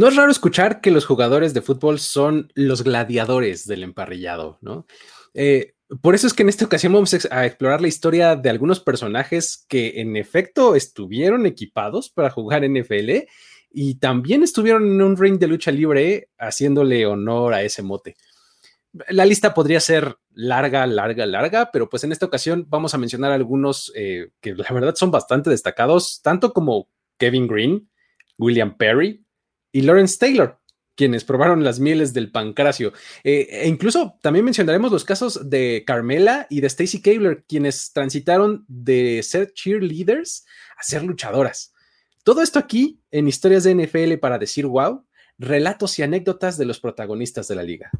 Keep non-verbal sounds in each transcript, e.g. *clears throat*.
No es raro escuchar que los jugadores de fútbol son los gladiadores del emparrillado, ¿no? Eh, por eso es que en esta ocasión vamos a explorar la historia de algunos personajes que en efecto estuvieron equipados para jugar NFL y también estuvieron en un ring de lucha libre haciéndole honor a ese mote. La lista podría ser larga, larga, larga, pero pues en esta ocasión vamos a mencionar algunos eh, que la verdad son bastante destacados, tanto como Kevin Green, William Perry y Lawrence Taylor, quienes probaron las mieles del pancracio. Eh, e incluso también mencionaremos los casos de Carmela y de Stacy Cabler, quienes transitaron de ser cheerleaders a ser luchadoras. Todo esto aquí en historias de NFL para decir wow, relatos y anécdotas de los protagonistas de la liga.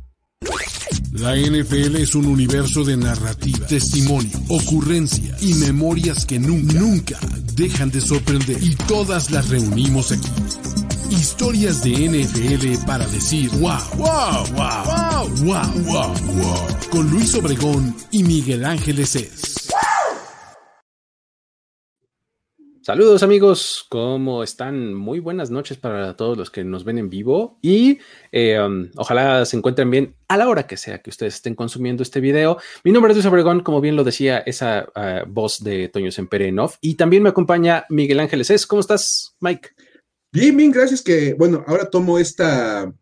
La NFL es un universo de narrativa, testimonio, ocurrencia y memorias que nunca, nunca dejan de sorprender. Y todas las reunimos aquí. Historias de NFL para decir wow, wow, wow, wow, wow, wow, wow. Con Luis Obregón y Miguel Ángeles es. Saludos amigos, ¿cómo están? Muy buenas noches para todos los que nos ven en vivo y eh, um, ojalá se encuentren bien a la hora que sea que ustedes estén consumiendo este video. Mi nombre es Luis Obregón, como bien lo decía esa uh, voz de Toño Semperenov y también me acompaña Miguel Ángeles. Es, ¿Cómo estás, Mike? Bien, bien, gracias que, bueno, ahora tomo esta,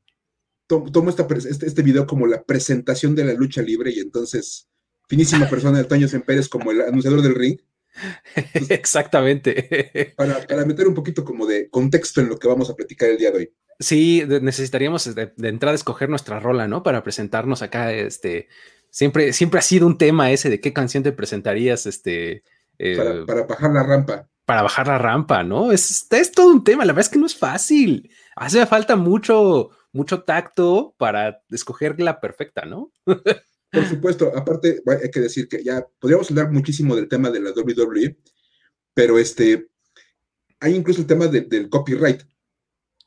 tomo esta, este, este video como la presentación de la lucha libre y entonces finísima *laughs* persona de Toño Semperes como el anunciador del ring. *laughs* Exactamente. Para, para, meter un poquito como de contexto en lo que vamos a platicar el día de hoy. Sí, necesitaríamos de, de entrada escoger nuestra rola, ¿no? Para presentarnos acá, este, siempre, siempre ha sido un tema ese de qué canción te presentarías, este. Eh, para, para, bajar la rampa. Para bajar la rampa, ¿no? Es, todo un tema, la verdad es que no es fácil. Hace falta mucho, mucho tacto para escoger la perfecta, ¿no? Por supuesto, aparte hay que decir que ya podríamos hablar muchísimo del tema de la WWE, pero este, hay incluso el tema de, del copyright,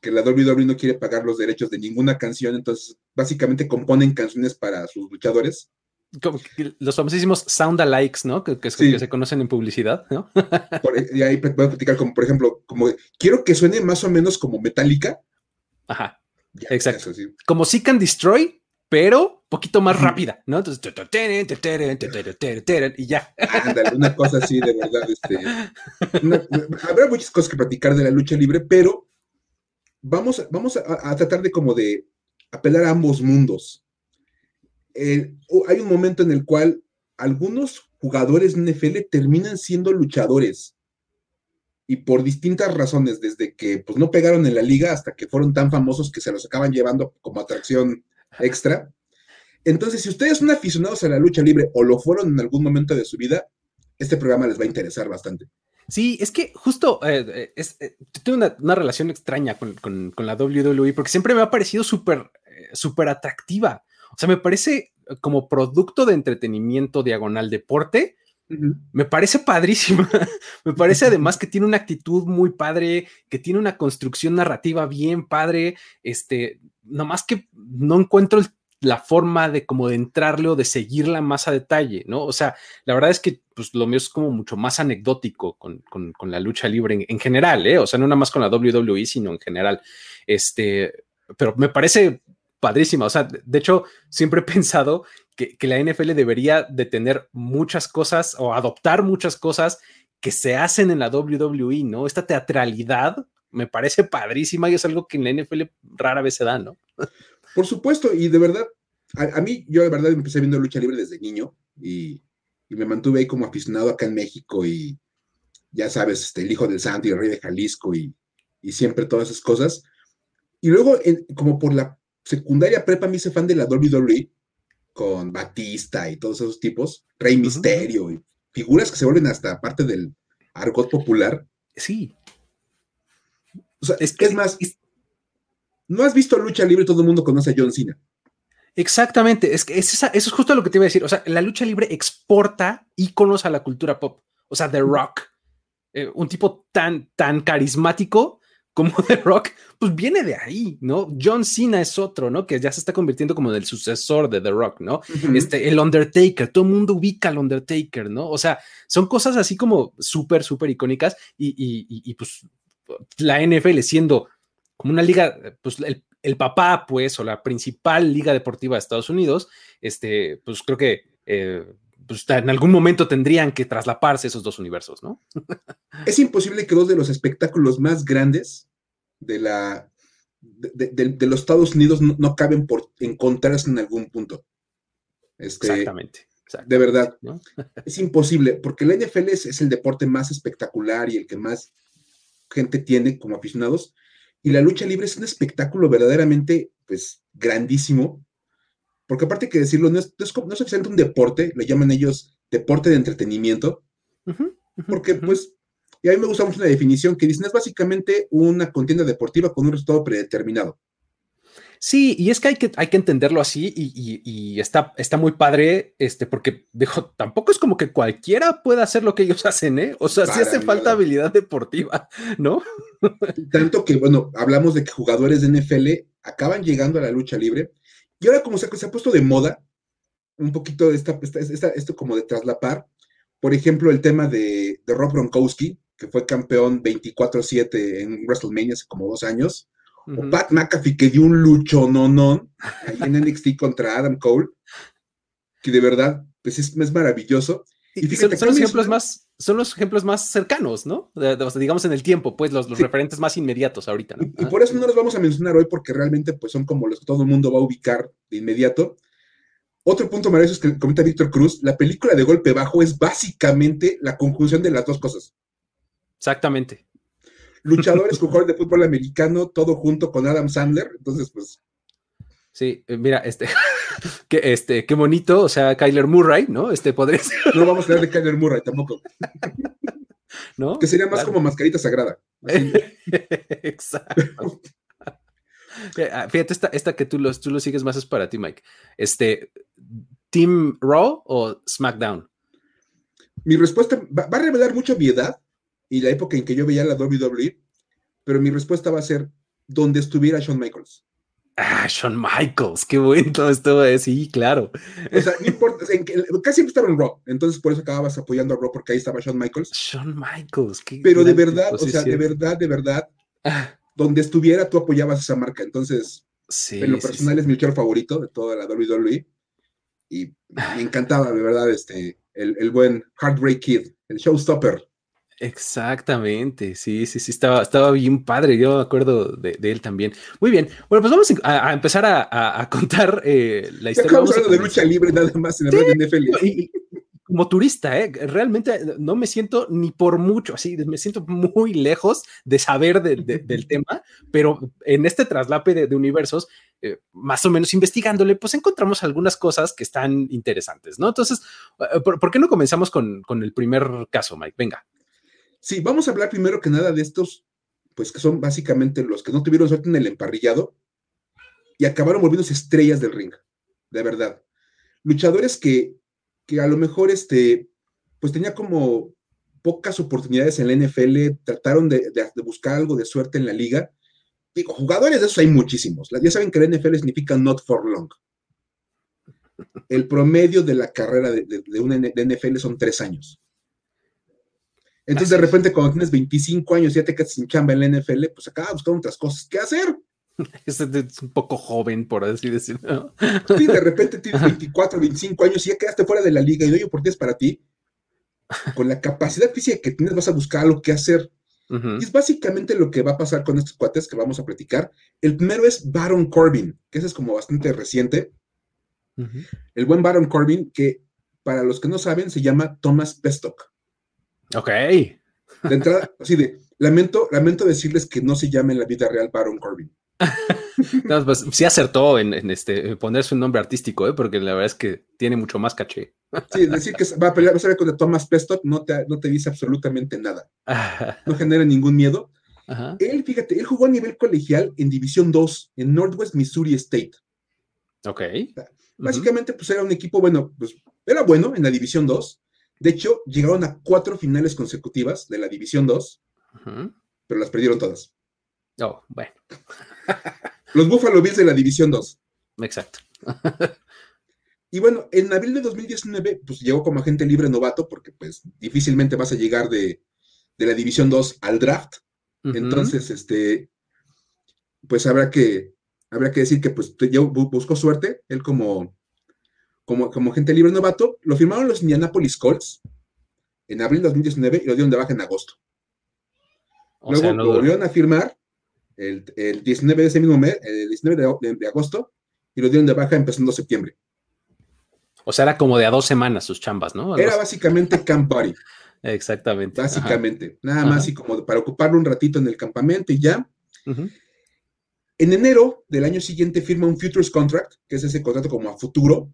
que la WWE no quiere pagar los derechos de ninguna canción, entonces básicamente componen canciones para sus luchadores. Los famosísimos sound alikes, ¿no? Que, que, sí. que, se conocen en publicidad, ¿no? *laughs* Por, y ahí puedo platicar como, por ejemplo, como quiero que suene más o menos como Metallica. Ajá. Ya, Exacto. Eso, sí. Como Seek and Destroy, pero poquito más rápida, ¿no? Entonces, y ya. Ándale, una *laughs* cosa así, de verdad. Este, una, habrá muchas cosas que platicar de la lucha libre, pero vamos, vamos a, a tratar de como de apelar a ambos mundos. Eh, hay un momento en el cual algunos jugadores NFL terminan siendo luchadores y por distintas razones, desde que pues no pegaron en la liga hasta que fueron tan famosos que se los acaban llevando como atracción extra. Entonces, si ustedes son aficionados a la lucha libre o lo fueron en algún momento de su vida, este programa les va a interesar bastante. Sí, es que justo eh, eh, tengo una, relación extraña con, la WWE porque siempre me ha parecido súper súper atractiva. O sea, me parece como producto de entretenimiento diagonal deporte, me parece padrísima. *laughs* me parece *laughs* además que tiene una actitud muy padre, que tiene una construcción narrativa bien padre. Este, nomás que no encuentro la forma de como de entrarle o de seguirla más a detalle, ¿no? O sea, la verdad es que pues lo mío es como mucho más anecdótico con, con, con la lucha libre en, en, general, ¿eh? O sea, no nada más con la WWE, sino en general. Este, pero me parece padrísima. O sea, de hecho, siempre he pensado que, que la NFL debería de tener muchas cosas o adoptar muchas cosas que se hacen en la WWE, ¿no? Esta teatralidad me parece padrísima y es algo que en la NFL rara vez se da, ¿no? Por supuesto, y de verdad, a, mí, yo de verdad empecé viendo lucha libre desde niño y, y, me mantuve ahí como aficionado acá en México y ya sabes, este, el hijo del santo y el rey de Jalisco y, y siempre todas esas cosas. Y luego, como por la secundaria prepa, me hice fan de la WWE con Batista y todos esos tipos, Rey Misterio uh -huh. y figuras que se vuelven hasta parte del argot popular. Sí. O sea, es que es más, es, no has visto lucha libre, todo el mundo conoce a John Cena. Exactamente, es que es esa, eso es justo lo que te iba a decir. O sea, la lucha libre exporta íconos a la cultura pop. O sea, The Rock, eh, un tipo tan, tan carismático como *laughs* The Rock, pues viene de ahí, ¿no? John Cena es otro, ¿no? Que ya se está convirtiendo como en el sucesor de The Rock, ¿no? Uh -huh. Este, el Undertaker, todo el mundo ubica al Undertaker, ¿no? O sea, son cosas así como súper, súper icónicas y, y, y, y pues la NFL siendo como una liga, pues el, papá, pues, o la principal liga deportiva de Estados Unidos, este, pues creo que eh, pues, en algún momento tendrían que traslaparse esos dos universos, ¿no? *laughs* es imposible que dos de los espectáculos más grandes de la de, los Estados Unidos no, caben por encontrarse en algún punto. Este, exactamente, De verdad. *laughs* es imposible, porque el NFL es, el deporte más espectacular y el que más gente tiene como aficionados. Y la lucha libre es un espectáculo verdaderamente, pues, grandísimo. Porque aparte que decirlo, no es, no es, un deporte, le llaman ellos deporte de entretenimiento. porque, pues, y a mí me gusta mucho la definición que dicen, es básicamente una contienda deportiva con un resultado predeterminado. Sí, y es que hay que, hay que entenderlo así y, está, está muy padre, este, porque dijo, *laughs* tampoco es como que cualquiera pueda hacer lo que ellos *laughs* hacen, ¿eh? O sea, sí hace falta habilidad deportiva, ¿no? Tanto que, bueno, hablamos de que jugadores de NFL acaban llegando a la lucha libre y ahora como se, se ha puesto de moda un poquito esta, esto como de traslapar, por ejemplo, el tema de, de Rob Gronkowski, que fue campeón 24-7 en WrestleMania hace como dos años, o Pat McAfee, que dio un lucho no no ahí en NXT contra Adam Cole, que de verdad, pues es, maravilloso. Y, son, los ejemplos más, son los ejemplos más cercanos, ¿no? digamos en el tiempo, pues los, referentes más inmediatos ahorita. Y, por eso no los vamos a mencionar hoy, porque realmente pues son como los que todo el mundo va a ubicar de inmediato. Otro punto maravilloso es que comenta Víctor Cruz, la película de golpe bajo es básicamente la conjunción de las dos cosas. Exactamente. Luchadores, jugadores de fútbol americano, todo junto con Adam Sandler. Entonces, pues. Sí, eh, mira, este, *laughs* qué, este, qué bonito, o sea, Kyler Murray, ¿no? Este podría ser. *laughs* No vamos a hablar de Kyler Murray tampoco. *laughs* ¿No? Que sería más como mascarita sagrada. Exacto. Ah, fíjate, esta, esta que tú lo, tú lo sigues más es para ti, Mike. Este, ¿Team Raw o SmackDown? Mi respuesta va, va a revelar mucho mi edad, y la época en que yo veía la WWE, pero mi respuesta va a ser donde estuviera Shawn Michaels. Ah, Shawn Michaels, qué bueno esto, sí, claro. O sea, no importa, casi siempre estaba en Raw, entonces por eso acababas apoyando a Raw porque ahí estaba Shawn Michaels. Shawn Michaels, qué Pero de verdad, o sea, de verdad, de verdad, ah. donde estuviera tú apoyabas esa marca, entonces, en lo personal es mi luchador favorito de toda la WWE y me encantaba, de verdad, este, el, el buen Heartbreak Kid, el showstopper. Exactamente, sí, sí, sí, estaba, estaba bien padre, yo me acuerdo de, él también. Muy bien, bueno, pues vamos a, empezar a, contar eh, la historia. Estamos hablando de lucha libre nada más en el NFL. Y, como turista, ¿eh? realmente no me siento ni por mucho, así, me siento muy lejos de saber *laughs* del tema, pero en este traslape de, universos, eh, más o menos investigándole, pues encontramos algunas cosas que están interesantes, ¿no? Entonces, eh, ¿por, ¿por qué no comenzamos con, con el primer caso, Mike? Venga. Sí, vamos a hablar primero que nada de estos, pues que son básicamente los que no tuvieron suerte en el emparrillado y acabaron volviéndose estrellas del ring, de verdad. Luchadores que, que a lo mejor este, pues tenía como pocas oportunidades en la NFL, trataron de, buscar algo de suerte en la liga. Digo, jugadores de esos hay muchísimos. Ya saben que la NFL significa not for long. El promedio de la carrera de, de, una NFL son tres años. Entonces, de repente, cuando tienes 25 años y ya te quedas sin chamba en la NFL, pues acá buscando otras cosas que hacer. *laughs* Es, un poco joven, por así decirlo. Sí, de *laughs* repente tienes 24, 25 años y ya quedaste fuera de la liga y no hay oportunidades para ti. Con la capacidad física que tienes, vas a buscar algo que hacer. Y es básicamente lo que va a pasar con estos cuates que vamos a platicar. El primero es Baron Corbin, que ese es como bastante reciente. El buen Baron Corbin, que para los que no saben, se llama Thomas Pestock. Ok. De entrada, *laughs* así de, lamento, lamento decirles que no se llame en la vida real Baron Corbin. *laughs* no, pues sí acertó en, este, poner su nombre artístico, ¿eh? porque la verdad es que tiene mucho más caché. sí, decir que va a pelear, va a con Thomas Pestock no te, no te dice absolutamente nada. *laughs* no genera ningún miedo. Él, fíjate, él jugó a nivel colegial en División 2 en Northwest Missouri State. Ok. Básicamente, pues era un equipo, bueno, pues era bueno en la División 2, de hecho, llegaron a cuatro finales consecutivas de la División 2, pero las perdieron todas. Oh, bueno. *laughs* Los Buffalo Bills de la División 2. Exacto. y bueno, en abril de 2019, pues llegó como agente libre novato, porque pues difícilmente vas a llegar de, la División 2 al draft. Entonces, este, pues habrá que, habrá que decir que pues yo buscó suerte, él como, como, como gente libre novato, lo firmaron los Indianapolis Colts en abril de 2019 y lo dieron de baja en agosto. Luego lo volvieron a firmar el, 19 de ese mismo mes, el 19 de, agosto, y lo dieron de baja empezando septiembre. O sea, era como de a dos semanas sus chambas, ¿no? era básicamente camp party. *laughs* Exactamente. Básicamente, nada más y como para ocuparlo un ratito en el campamento y ya. En enero del año siguiente firma un Futures Contract, que es ese contrato como a futuro,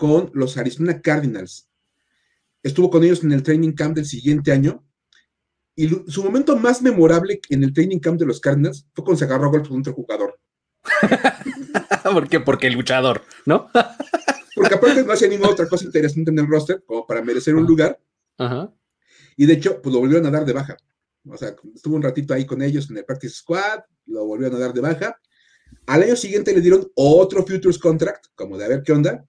con los Arizona Cardinals. Estuvo con ellos en el training camp del siguiente año. Y su momento más memorable en el training camp de los Cardinals fue cuando se agarró a golpe con otro jugador. *laughs* ¿Por qué? Porque el luchador, ¿no? *laughs* Porque aparte no hacía ninguna otra cosa interesante en el roster como para merecer un lugar. Y de hecho, pues lo volvieron a dar de baja. O sea, estuvo un ratito ahí con ellos en el practice squad, lo volvieron a dar de baja. Al año siguiente le dieron otro Futures Contract, como de a ver qué onda,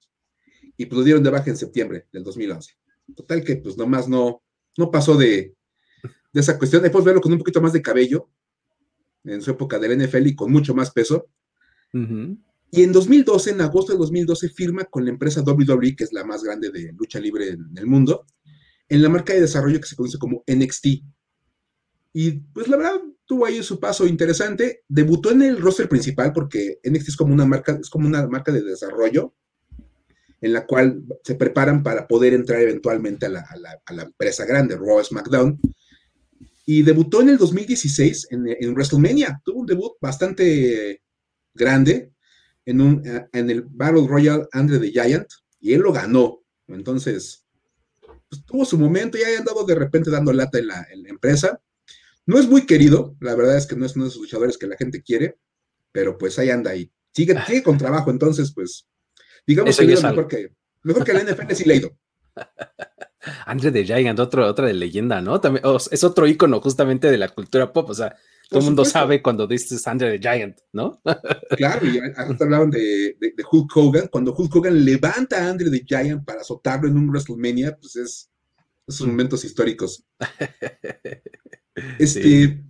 y pues lo dieron de baja en septiembre del 2011. Total que pues nomás no, no pasó de, esa cuestión. Después verlo con un poquito más de cabello en su época del NFL y con mucho más peso. Y en 2012, en agosto de 2012, firma con la empresa WWE, que es la más grande de lucha libre en el mundo, en la marca de desarrollo que se conoce como NXT. Y pues la verdad, tuvo ahí su paso interesante. Debutó en el roster principal porque NXT es como una marca, es como una marca de desarrollo en la cual se preparan para poder entrar eventualmente a la, empresa grande, Raw SmackDown. Y debutó en el 2016 en, WrestleMania. Tuvo un debut bastante grande en, un, en el Battle Royal Andre the Giant y él lo ganó. Entonces, pues, tuvo su momento y ha andado de repente dando lata en la, empresa. No es muy querido, la verdad es que no es uno de esos luchadores que la gente quiere, pero pues ahí anda ahí. Sigue, sigue con trabajo, entonces, pues, digamos que es mejor que, mejor que la NFL sí leído. *laughs* Andre the Giant, otro, otra de leyenda, ¿no? También, es otro icono justamente de la cultura pop, o sea, todo el mundo sabe cuando dices Andre the Giant, ¿no? *laughs* claro, y hasta hablaban de, Hulk Hogan, cuando Hulk Hogan levanta a Andre the Giant para azotarlo en un WrestleMania, pues es esos momentos históricos. *laughs* este,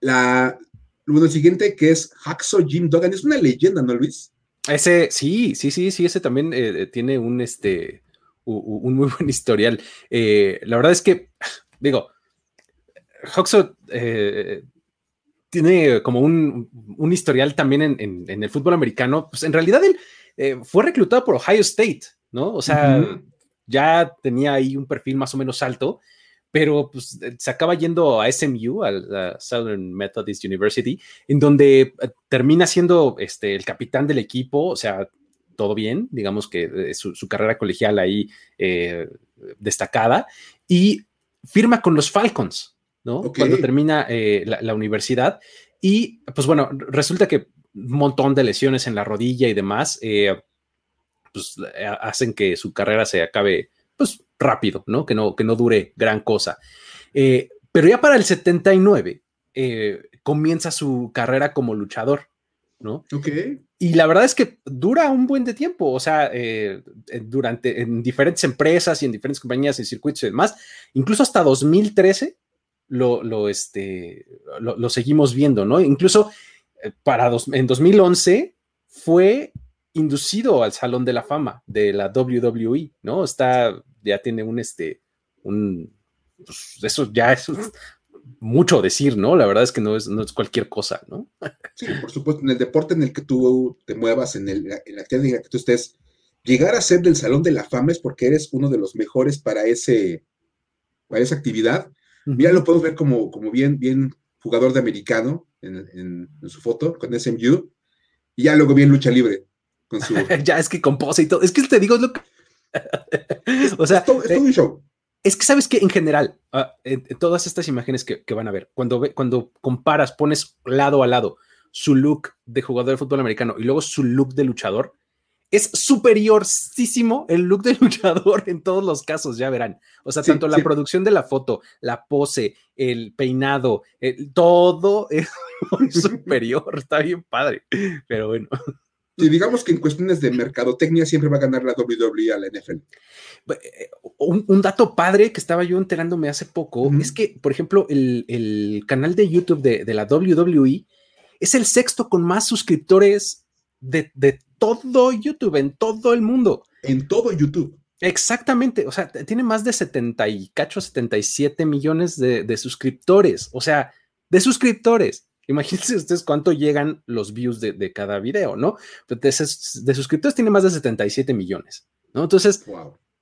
la, bueno, el siguiente que es Hacksaw Jim Duggan, es una leyenda, ¿no, Luis? Ese, sí, sí, sí, sí, ese también eh, tiene un, este, un muy *laughs* buen historial. Eh, la verdad es que, *sighs* digo, Huxo eh, tiene como un, historial también en, el fútbol americano. Pues en realidad él fue reclutado por Ohio State, ¿no? O sea, ya tenía ahí un perfil más o menos alto pero pues, eh, se acaba yendo a SMU, a Southern Methodist University, en donde eh, termina siendo este, el capitán del equipo, o sea, todo bien, digamos que eh, su, carrera colegial ahí destacada, y firma con los Falcons, ¿no? Cuando termina la, universidad. Y pues bueno, resulta que un montón de lesiones en la rodilla y demás, pues hacen que su carrera se acabe, pues rápido, ¿no? Que no, que no dure gran cosa. Eh, pero ya para el 79 eh, comienza su carrera como luchador, ¿no? Ok. Y la verdad es que dura un buen de tiempo, o sea, eh, durante, en diferentes empresas y en diferentes compañías y circuitos y demás, incluso hasta 2013 lo, lo, este, lo, seguimos viendo, ¿no? Incluso para en 2011 fue inducido al Salón de la Fama de la WWE, ¿no? Está ya tiene un, este, un, pues, eso ya es mucho decir, ¿no? La verdad es que no es, no es cualquier cosa, ¿no? Sí, por supuesto, en el deporte en el que tú te muevas, en, el, en la la que tú estés, llegar a ser del Salón de la Fama es porque eres uno de los mejores para, ese, para esa actividad. Ya lo podemos ver como, como bien, bien jugador de americano en, su foto con SMU, y ya luego bien lucha libre. Con su... *laughs* ya es que compose y todo. Es que te digo, es lo que *laughs* o sea, es, show. Es que sabes que en general, ah, todas estas imágenes que, van a ver, cuando, cuando comparas, pones lado a lado su look de jugador de fútbol americano y luego su look de luchador, es superiorísimo el look de *laughs* luchador en todos los casos, ya verán. O sea, tanto la producción de la foto, la pose, el peinado, todo es *laughs* superior, está bien padre. Pero bueno. Y digamos que en cuestiones de mercadotecnia siempre va a ganar la WWE a la NFL. Eh, un, dato padre que estaba yo enterándome hace poco es que, por ejemplo, el, canal de YouTube de, la WWE es el sexto con más suscriptores de, todo YouTube, en todo el mundo. En todo YouTube. Exactamente, o sea, tiene más de 70 y cacho, 77 millones de, suscriptores, o sea, de suscriptores. Imagínense *laughs* ustedes cuánto llegan los views de, cada video, ¿no? Entonces, de suscriptores tiene más de 77 millones, ¿no? Entonces,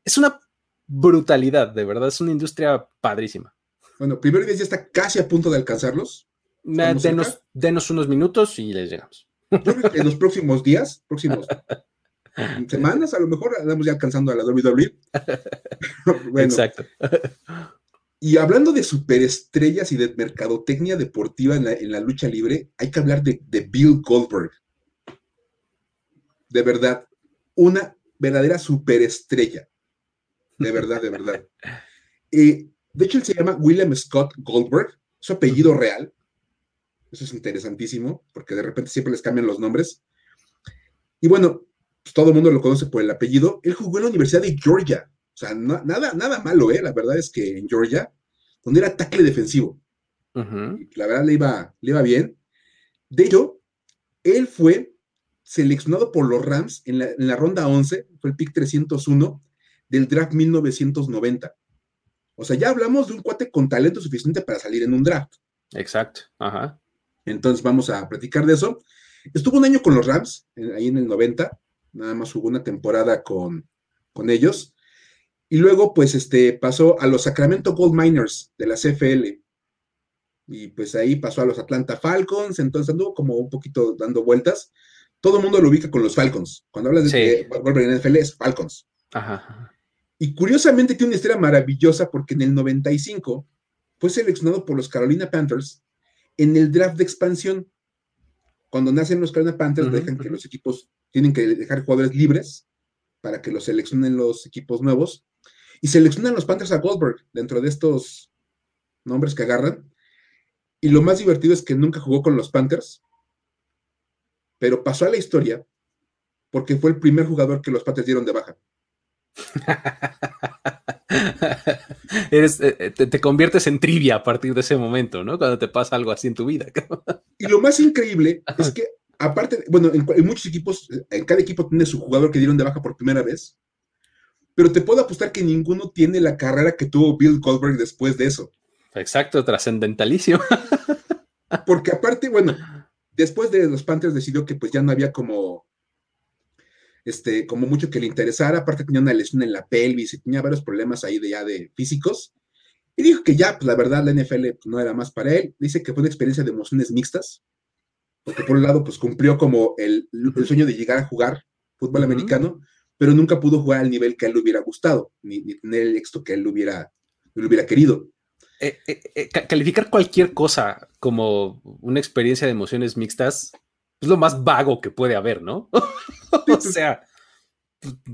es una brutalidad, de verdad, es una industria padrísima. Bueno, primero ya está casi a punto de alcanzarlos. Denos, unos minutos y les llegamos. Yo creo que en los próximos días, próximos *laughs* semanas, a lo mejor andamos ya alcanzando a la WWE. *laughs* Exacto. Y hablando de superestrellas y de mercadotecnia deportiva en la, lucha libre, hay que hablar de, Bill Goldberg. De verdad, una verdadera superestrella. De verdad, de verdad. *laughs* Eh, de hecho, él se llama William Scott Goldberg, su apellido real. Eso es interesantísimo, porque de repente siempre les cambian los nombres. Y bueno, pues todo el mundo lo conoce por el apellido. Él jugó en la Universidad de Georgia. O sea, nada, nada malo, ¿eh? La verdad es que en Georgia, donde era tackle defensivo. La verdad le iba, le iba bien. De hecho, él fue seleccionado por los Rams en la, en la ronda 11, fue el pick 301 del draft 1990. O sea, ya hablamos de un cuate con talento suficiente para salir en un draft. Exacto, ajá. Entonces vamos a platicar de eso. Estuvo un año con los Rams, ahí en el 90, nada más hubo una temporada con, con ellos. Y luego, pues, este, pasó a los Sacramento Gold Miners de la CFL. Y pues ahí pasó a los Atlanta Falcons, entonces anduvo como un poquito dando vueltas. Todo el mundo lo ubica con los Falcons. Cuando hablas de Wolverine en NFL es Falcons. Ajá. Y curiosamente tiene una historia maravillosa porque en el 95 fue seleccionado por los Carolina Panthers en el draft de expansión. Cuando nacen los Carolina Panthers, dejan que los equipos tienen que dejar jugadores libres para que los seleccionen los equipos nuevos. Y seleccionan los Panthers a Goldberg dentro de estos nombres que agarran. Y lo más divertido es que nunca jugó con los Panthers, pero pasó a la historia porque fue el primer jugador que los Panthers dieron de baja. *laughs* Eres, eh, eh, te, conviertes en trivia a partir de ese momento, ¿no? Cuando te pasa algo así en tu vida. y lo más increíble es que, aparte, bueno, en, muchos equipos, en cada equipo tiene su jugador que dieron de baja por primera vez, pero te puedo apostar que ninguno tiene la carrera que tuvo Bill Goldberg después de eso. Exacto, trascendentalísimo. *laughs* Porque aparte, bueno, después de los Panthers decidió que pues ya no había como este, como mucho que le interesara, aparte tenía una lesión en la pelvis y tenía varios problemas ahí de ya de físicos. Y dijo que ya, pues la verdad, la NFL no era más para él. Dice que fue una experiencia de emociones mixtas, porque por un lado, pues cumplió como el, sueño de llegar a jugar fútbol americano, pero nunca pudo jugar al nivel que a él le hubiera gustado, ni, tener el éxito que él hubiera, hubiera querido. Eh, eh, eh, calificar cualquier cosa como una experiencia de emociones mixtas es lo más vago que puede haber, ¿no? *laughs* o sea,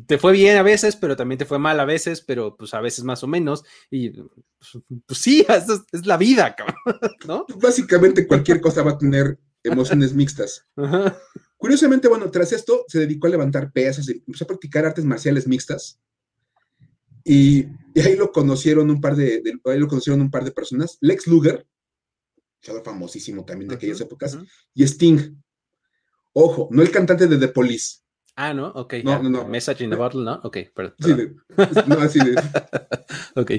te fue bien a veces, pero también te fue mal a veces, pero pues a veces más o menos. Y pues, pues sí, *laughs* es, la vida, ¿no? Básicamente cualquier cosa va a tener emociones mixtas. Curiosamente, bueno, tras esto se dedicó a levantar pesas, empezó a practicar artes marciales mixtas. Y, ahí lo conocieron un par de, ahí lo conocieron un par de personas, Lex Luger, famosísimo también de aquellas épocas, y Sting. Ojo, no el cantante de The Police. Ah, no, ok. No, no, no. Message in the Bottle, ¿no? Ok, perdón. Sí, no, así de. *laughs* ok.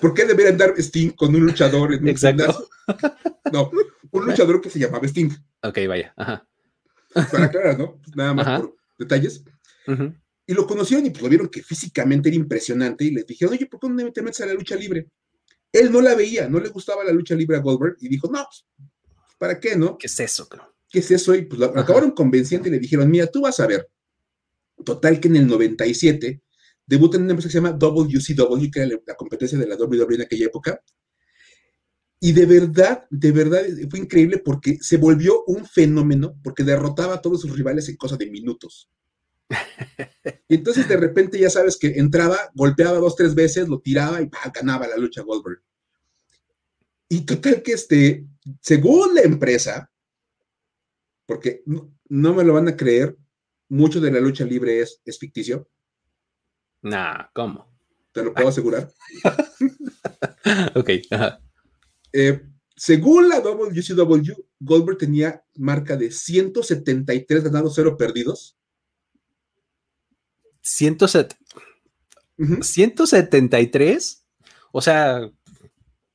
¿Por qué debería andar Sting con un luchador en Exacto. *laughs* No, un *laughs* luchador que se llamaba Sting. Ok, vaya. Ajá. Para aclarar, ¿no? Nada más por detalles. Y lo conocieron y pues lo vieron que físicamente era impresionante y les dijeron, oye, ¿por qué no te metes a la lucha libre? Él no la veía, no le gustaba la lucha libre a Goldberg y dijo, no, pues, ¿para qué, no? ¿Qué es eso, creo? ¿qué es eso? Y pues lo acabaron convenciendo y le dijeron, mira, tú vas a ver. Total que en el 97 debuta en una empresa que se llama WCW, que era la competencia de la WWE en aquella época. Y de verdad, de verdad, fue increíble porque se volvió un fenómeno, porque derrotaba a todos sus rivales en cosa de minutos. *laughs* Y entonces de repente ya sabes que entraba, golpeaba dos, tres veces, lo tiraba y ganaba la lucha Goldberg. Y total que este, según la empresa, porque no, me lo van a creer, mucho de la lucha libre es, es ficticio. Nah, ¿cómo? Te lo puedo asegurar. *laughs* ok. Eh, Según la WCW, Goldberg tenía marca de 173 ganados, 0 perdidos. 173. O sea,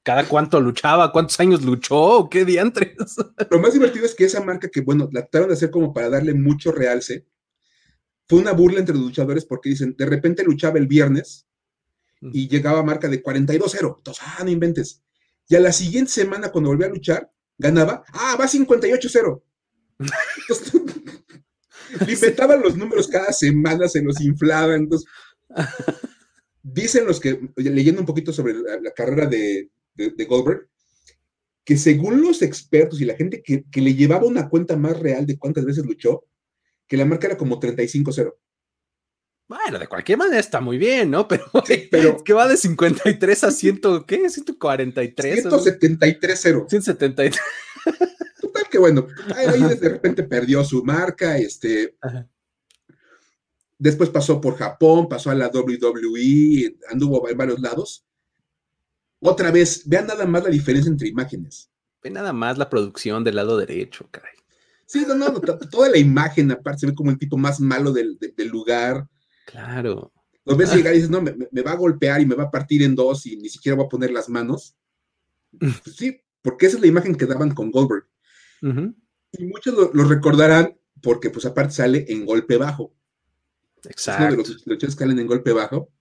¿cada cuánto luchaba? ¿Cuántos años luchó? ¿Qué diantres? *laughs* Lo más divertido es que esa marca que, bueno, la trataron de hacer como para darle mucho realce, fue una burla entre los luchadores porque dicen, de repente luchaba el viernes y llegaba a marca de 42-0. Entonces, ah, no inventes. Y a la siguiente semana, cuando volvió a luchar, ganaba, ah, va 58-0. le *laughs* inventaban los números cada semana, se los inflaban. Entonces, dicen los que, leyendo un poquito sobre la, carrera de, Goldberg, que según los expertos y la gente que, que, le llevaba una cuenta más real de cuántas veces luchó, que la marca era como 35-0. Bueno, de cualquier manera está muy bien, ¿no? *laughs* Pero, pero que va de 53 a 100, ¿qué? 143. 173-0. 173. Total que bueno, ahí de repente perdió su marca, este. Después pasó por Japón, pasó a la WWE, anduvo en varios lados. Otra vez, vean nada más la diferencia entre imágenes. Ve nada más la producción del lado derecho, caray. Sí, no, no, toda la imagen aparte se ve como el tipo más malo del, del lugar. Claro. Lo ves llegar y dices, no, me, va a golpear y me va a partir en dos y ni siquiera voy a poner las manos. Pues sí, porque esa es la imagen que daban con Goldberg. Y muchos lo, recordarán porque, pues, aparte sale en golpe bajo. Exacto. Es uno de los luchadores que salen en golpe bajo.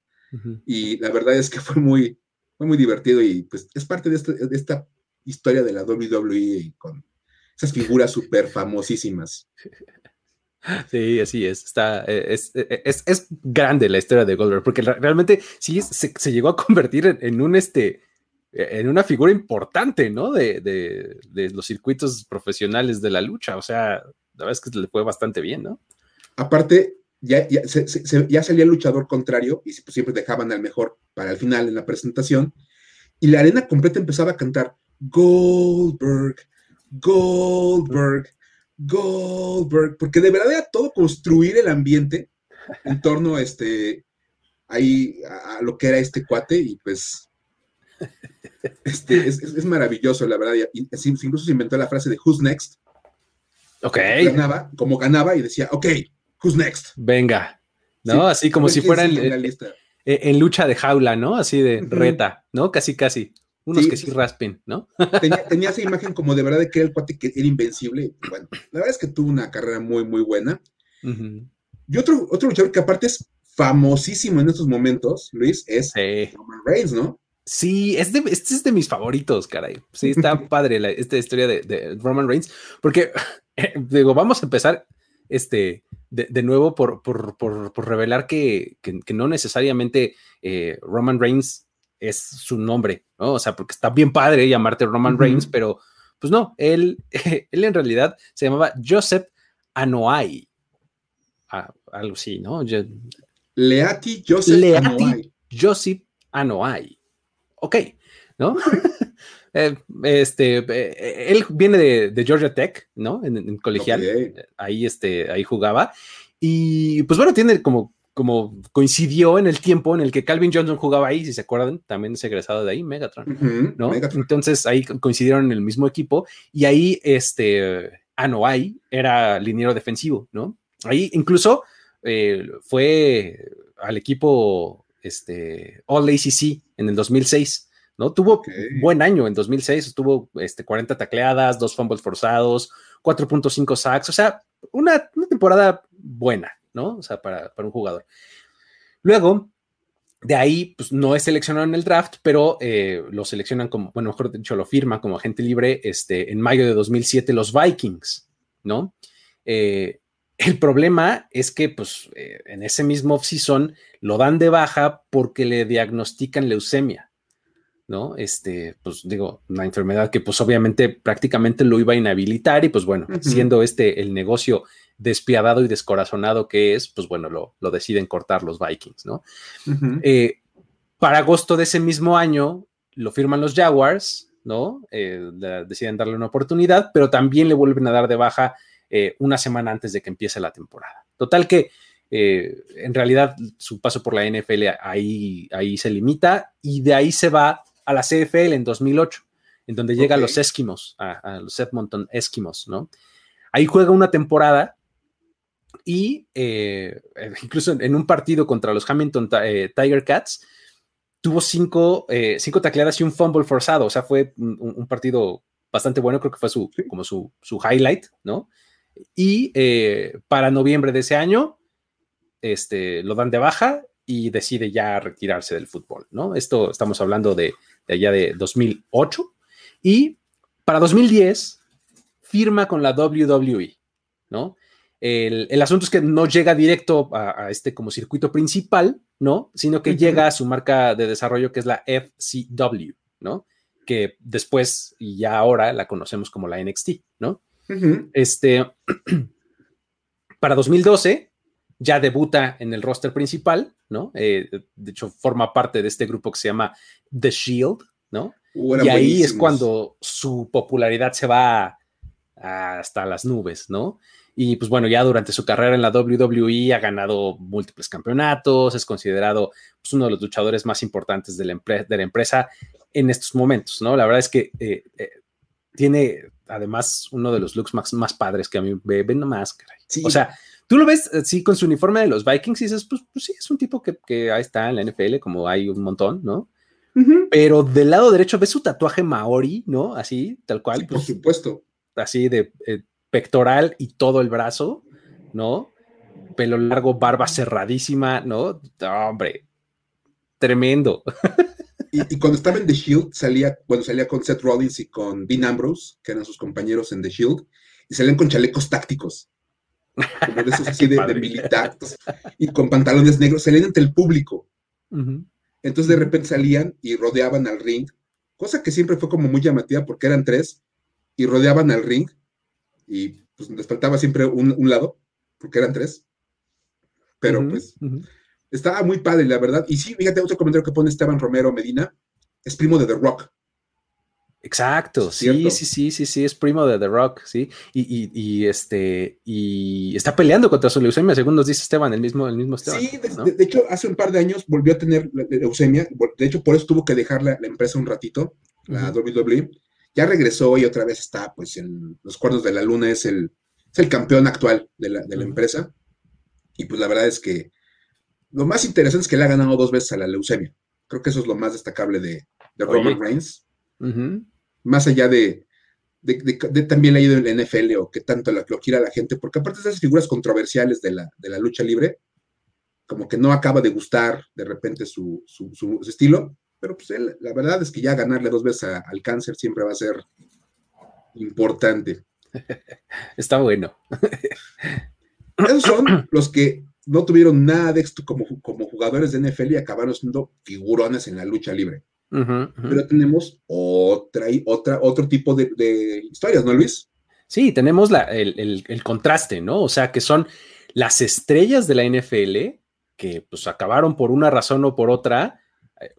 Y la verdad es que fue muy, fue muy divertido y, pues, es parte de, de esta historia de la WWE con esas figuras súper famosísimas. *laughs* Sí, así es. Está, eh, eh, es, es, grande la historia de Goldberg, porque realmente sí se, llegó a convertir en, un este en una figura importante, ¿no? De, de, de, los circuitos profesionales de la lucha. O sea, la verdad es que le fue bastante bien, ¿no? Aparte, ya, ya, ya salía el luchador contrario y pues, siempre dejaban al mejor para el final en la presentación. Y la arena completa empezaba a cantar Goldberg, Goldberg. Goldberg, porque de verdad era todo construir el ambiente en torno a este, ahí, a, lo que era este cuate, y pues, este, es, maravilloso, la verdad, y, incluso se inventó la frase de Who's Next. Ok. Ganaba, como ganaba, y decía, ok, Who's Next. Venga, ¿no? Así como si fuera en, lucha de jaula, ¿no? Así de reta, ¿no? Casi, casi. Unos que sí raspen, ¿no? Tenía, esa imagen como de verdad de que era el cuate que era invencible. Bueno, la verdad es que tuvo una carrera muy, muy buena. Y otro, otro luchador que aparte es famosísimo en estos momentos, Luis, es Roman Reigns, ¿no? Sí, es de, este es de mis favoritos, caray. Sí, está *laughs* padre esta historia de, Roman Reigns, porque, *laughs* digo, vamos a empezar este, de, nuevo por, por, revelar que, no necesariamente eh, Roman Reigns es su nombre, ¿no? O sea, porque está bien padre llamarte Roman Reigns, pero pues no, él, *laughs* él en realidad se llamaba Joseph Anoai. Ah, algo así, ¿no? Leati Joseph Leati Joseph Anoai. Ok, ¿no? *laughs* Eh, este, eh, él viene de, Georgia Tech, ¿no? En, colegial. Ahí, este, ahí jugaba. Y pues bueno, tiene como como coincidió en el tiempo en el que Calvin Johnson jugaba ahí, si se acuerdan, también es egresado de ahí, Megatron, ¿no? Entonces ahí coincidieron en el mismo equipo y ahí este Anoai era liniero defensivo, ¿no? Ahí incluso eh, fue al equipo este, All ACC en el 2006. ¿no? Tuvo buen año en 2006, tuvo este, 40 tacleadas, dos fumbles forzados, 4.5 sacks, o sea, una, una temporada buena, ¿no? O sea, para, un jugador. Luego, de ahí, pues no es seleccionado en el draft, pero eh, lo seleccionan como, bueno, mejor dicho, lo firma como agente libre este, en mayo de 2007 los Vikings, ¿no? Eh, el problema es que, pues, eh, en ese mismo off-season lo dan de baja porque le diagnostican leucemia, ¿no? Este, pues digo, una enfermedad que, pues, obviamente prácticamente lo iba a inhabilitar y, pues, bueno, siendo este el negocio despiadado y descorazonado que es, pues bueno, lo, deciden cortar los Vikings, ¿no? Eh, para agosto de ese mismo año lo firman los Jaguars, ¿no? Eh, deciden darle una oportunidad, pero también le vuelven a dar de baja eh, una semana antes de que empiece la temporada. Total que en realidad su paso por la NFL ahí, ahí se limita y de ahí se va a la CFL en 2008. en donde llega a los Eskimos, a, los Edmonton Eskimos, ¿no? Ahí juega una temporada y eh, incluso en, un partido contra los Hamilton eh, Tiger Cats tuvo cinco, eh, cinco tacleadas y un fumble forzado, o sea, fue un, partido bastante bueno, creo que fue su, como su, su highlight, ¿no? Y para noviembre de ese año, este, lo dan de baja y decide ya retirarse del fútbol, ¿no? Esto estamos hablando de, de allá de 2008 y para 2010 firma con la WWE, ¿no? El, asunto es que no llega directo a, este como circuito principal, ¿no? Sino que llega a su marca de desarrollo que es la FCW, ¿no? Que después y ya ahora la conocemos como la NXT, ¿no? Este, *clears throat* para 2012 ya debuta en el roster principal, ¿no? Eh, de hecho, forma parte de este grupo que se llama The Shield, ¿no? y ahí es cuando su popularidad se va hasta las nubes, ¿no? Y pues bueno, ya durante su carrera en la WWE ha ganado múltiples campeonatos, es considerado pues, uno de los luchadores más importantes de la, de la, empresa en estos momentos, ¿no? La verdad es que eh, eh, tiene además uno de los looks más, más padres que a mí ven nomás, O sea, tú lo ves así eh, con su uniforme de los Vikings y dices, pues, pues sí, es un tipo que, que ahí está en la NFL, como hay un montón, ¿no? Pero del lado derecho ves su tatuaje maori, ¿no? Así, tal cual. por pues, supuesto. Así de eh, pectoral y todo el brazo, ¿no? Pelo largo, barba cerradísima, ¿no? hombre, tremendo. Y, cuando estaba en The Shield, salía, cuando salía con Seth Rollins y con Dean Ambrose, que eran sus compañeros en The Shield, y salían con chalecos tácticos, como de esos *laughs* así de, de y con pantalones negros, salían ante el público. Entonces de repente salían y rodeaban al ring, cosa que siempre fue como muy llamativa porque eran tres y rodeaban al ring y pues les faltaba siempre un, lado porque eran tres. Pero pues estaba muy padre, la verdad. Y sí, fíjate, otro comentario que pone Esteban Romero Medina, es primo de The Rock. Exacto, sí, sí, sí, sí, sí, es primo de The Rock, sí, y, este, y está peleando contra su leucemia, según nos dice Esteban, el mismo, el mismo Esteban. Sí, de, hecho, hace un par de años volvió a tener leucemia, de hecho, por eso tuvo que dejar la, empresa un ratito, la WWE, ya regresó y otra vez está, pues, en los cuernos de la luna, es el, el campeón actual de la, empresa, y pues la verdad es que lo más interesante es que le ha ganado dos veces a la leucemia, creo que eso es lo más destacable de, de Roman Reigns. Más allá de, de, también leído en el NFL o que tanto lo, lo quiera la gente, porque aparte de esas figuras controversiales de la, de la lucha libre, como que no acaba de gustar de repente su, su, estilo, pero pues él, la verdad es que ya ganarle dos veces al cáncer siempre va a ser importante. *laughs* Está bueno. *laughs* Esos son los que no tuvieron nada de éxito como, como jugadores de NFL y acabaron siendo figurones en la lucha libre. Pero tenemos otra, otra, otro tipo de, historias, ¿no, Luis? Sí, tenemos el, contraste, ¿no? O sea, que son las estrellas de la NFL que pues acabaron por una razón o por otra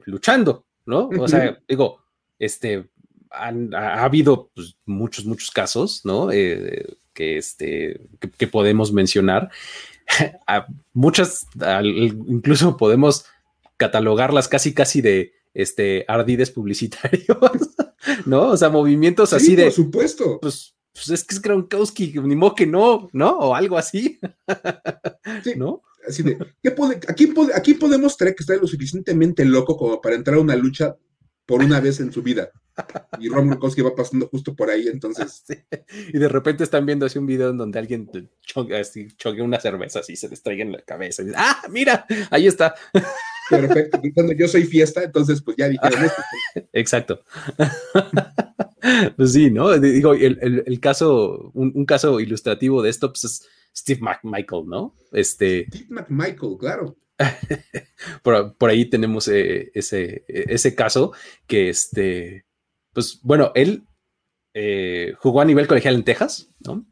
luchando, ¿no? O sea, digo, este, ha, habido pues, muchos, muchos casos, ¿no? Eh, que, este, que, podemos mencionar. *laughs* muchas, incluso podemos catalogarlas casi, casi de este, ardides publicitarios, *laughs* ¿no? O sea, movimientos así de. Por supuesto. Pues, pues es que es Gronkowski, ni modo que no, ¿no? O algo así. *laughs* Sí, ¿No? Así de, aquí, aquí, podemos traer que está lo suficientemente loco como para entrar a una lucha por una vez en su vida. Y Ron Gronkowski va pasando justo por ahí, entonces. *laughs* Y de repente están viendo así un video en donde alguien choque, una cerveza así, se les traiga en la cabeza. Y ¡Ah, mira! Ahí está. *laughs* Perfecto. Cuando yo soy fiesta, entonces pues ya dijeron esto. Exacto. *laughs* pues sí, ¿no? Digo, el, caso, un, caso ilustrativo de esto pues, es Steve McMichael, ¿no? Este. Steve McMichael, claro. *laughs* por, ahí tenemos eh, ese, ese caso que este, pues bueno, él eh, jugó a nivel colegial en Texas, ¿no?